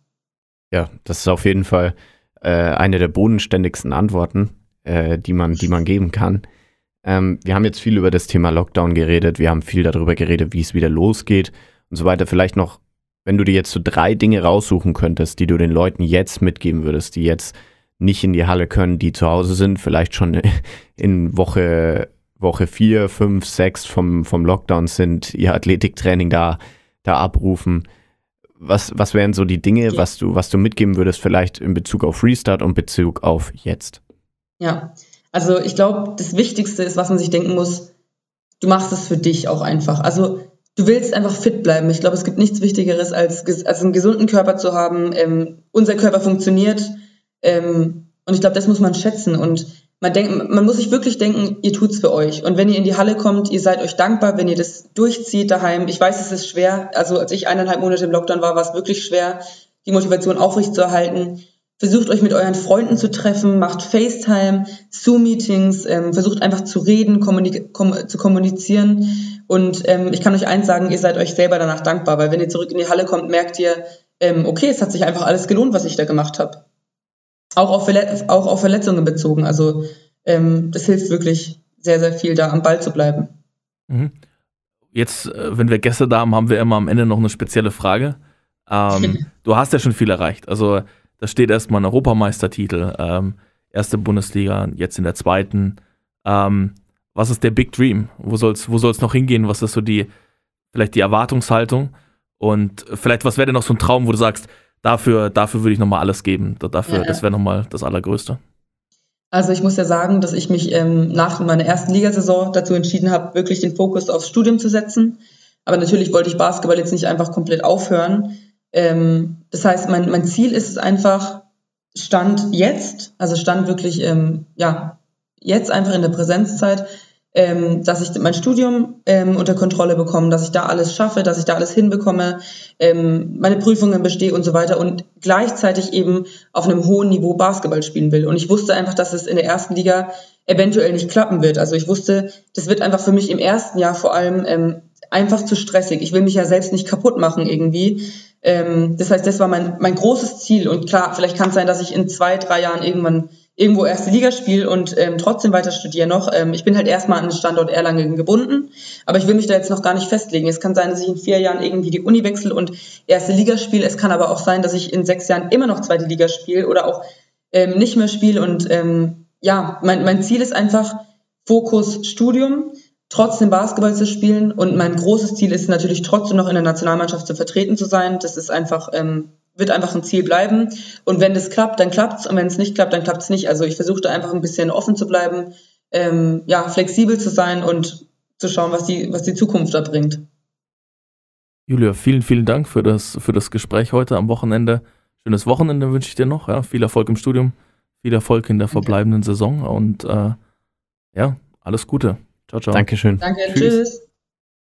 Ja, das ist auf jeden Fall äh, eine der bodenständigsten Antworten, äh, die, man, die man geben kann. Ähm, wir haben jetzt viel über das Thema Lockdown geredet, wir haben viel darüber geredet, wie es wieder losgeht und so weiter. Vielleicht noch, wenn du dir jetzt so drei Dinge raussuchen könntest, die du den Leuten jetzt mitgeben würdest, die jetzt nicht in die Halle können, die zu Hause sind, vielleicht schon *laughs* in Woche, Woche vier, fünf, sechs vom, vom Lockdown sind, ihr Athletiktraining da, da abrufen was, was wären so die Dinge, ja. was, du, was du mitgeben würdest, vielleicht in Bezug auf Restart und Bezug auf jetzt? Ja, also ich glaube, das Wichtigste ist, was man sich denken muss, du machst es für dich auch einfach. Also du willst einfach fit bleiben. Ich glaube, es gibt nichts Wichtigeres, als, als einen gesunden Körper zu haben. Ähm, unser Körper funktioniert ähm, und ich glaube, das muss man schätzen. Und man, denkt, man muss sich wirklich denken, ihr tut's für euch. Und wenn ihr in die Halle kommt, ihr seid euch dankbar, wenn ihr das durchzieht daheim. Ich weiß, es ist schwer. Also als ich eineinhalb Monate im Lockdown war, war es wirklich schwer, die Motivation aufrechtzuerhalten. Versucht euch mit euren Freunden zu treffen, macht FaceTime, Zoom-Meetings, ähm, versucht einfach zu reden, kommunik kom zu kommunizieren. Und ähm, ich kann euch eins sagen, ihr seid euch selber danach dankbar, weil wenn ihr zurück in die Halle kommt, merkt ihr, ähm, okay, es hat sich einfach alles gelohnt, was ich da gemacht habe auch auf, Verlet auch auf Verletzungen bezogen. Also ähm, das hilft wirklich sehr, sehr viel, da am Ball zu bleiben. Mhm. Jetzt, äh, wenn wir Gäste da haben, haben wir immer am Ende noch eine spezielle Frage. Ähm, *laughs* du hast ja schon viel erreicht. Also da steht erstmal ein Europameistertitel, ähm, erste Bundesliga, jetzt in der zweiten. Ähm, was ist der Big Dream? Wo soll es wo soll's noch hingehen? Was ist so die, vielleicht die Erwartungshaltung? Und vielleicht, was wäre denn noch so ein Traum, wo du sagst, dafür, dafür würde ich nochmal alles geben. Dafür, ja, ja. Das wäre nochmal das Allergrößte. Also ich muss ja sagen, dass ich mich ähm, nach meiner ersten Ligasaison dazu entschieden habe, wirklich den Fokus aufs Studium zu setzen. Aber natürlich wollte ich Basketball jetzt nicht einfach komplett aufhören. Ähm, das heißt, mein, mein Ziel ist es einfach, Stand jetzt, also Stand wirklich, ähm, ja, jetzt einfach in der Präsenzzeit, ähm, dass ich mein Studium ähm, unter Kontrolle bekomme, dass ich da alles schaffe, dass ich da alles hinbekomme, ähm, meine Prüfungen bestehe und so weiter und gleichzeitig eben auf einem hohen Niveau Basketball spielen will. Und ich wusste einfach, dass es in der ersten Liga eventuell nicht klappen wird. Also ich wusste, das wird einfach für mich im ersten Jahr vor allem ähm, einfach zu stressig. Ich will mich ja selbst nicht kaputt machen irgendwie. Ähm, das heißt, das war mein, mein großes Ziel. Und klar, vielleicht kann es sein, dass ich in zwei, drei Jahren irgendwann irgendwo erste Liga spiele und ähm, trotzdem weiter studiere noch. Ähm, ich bin halt erstmal an den Standort Erlangen gebunden, aber ich will mich da jetzt noch gar nicht festlegen. Es kann sein, dass ich in vier Jahren irgendwie die Uni wechsle und erste Liga spiele. Es kann aber auch sein, dass ich in sechs Jahren immer noch zweite Liga spiele oder auch ähm, nicht mehr spiele. Und ähm, ja, mein, mein Ziel ist einfach Fokus Studium, trotzdem Basketball zu spielen. Und mein großes Ziel ist natürlich trotzdem noch in der Nationalmannschaft zu vertreten zu sein. Das ist einfach, ähm, wird einfach ein Ziel bleiben. Und wenn das klappt, dann klappt's. Und wenn es nicht klappt, dann klappt's nicht. Also ich versuche da einfach ein bisschen offen zu bleiben, ähm, ja, flexibel zu sein und zu schauen, was die, was die Zukunft da bringt. Julia, vielen, vielen Dank für das, für das Gespräch heute am Wochenende. Schönes Wochenende wünsche ich dir noch. Ja. Viel Erfolg im Studium, viel Erfolg in der verbleibenden Saison und äh, ja, alles Gute. Ciao, ciao. Dankeschön. Danke, tschüss. tschüss.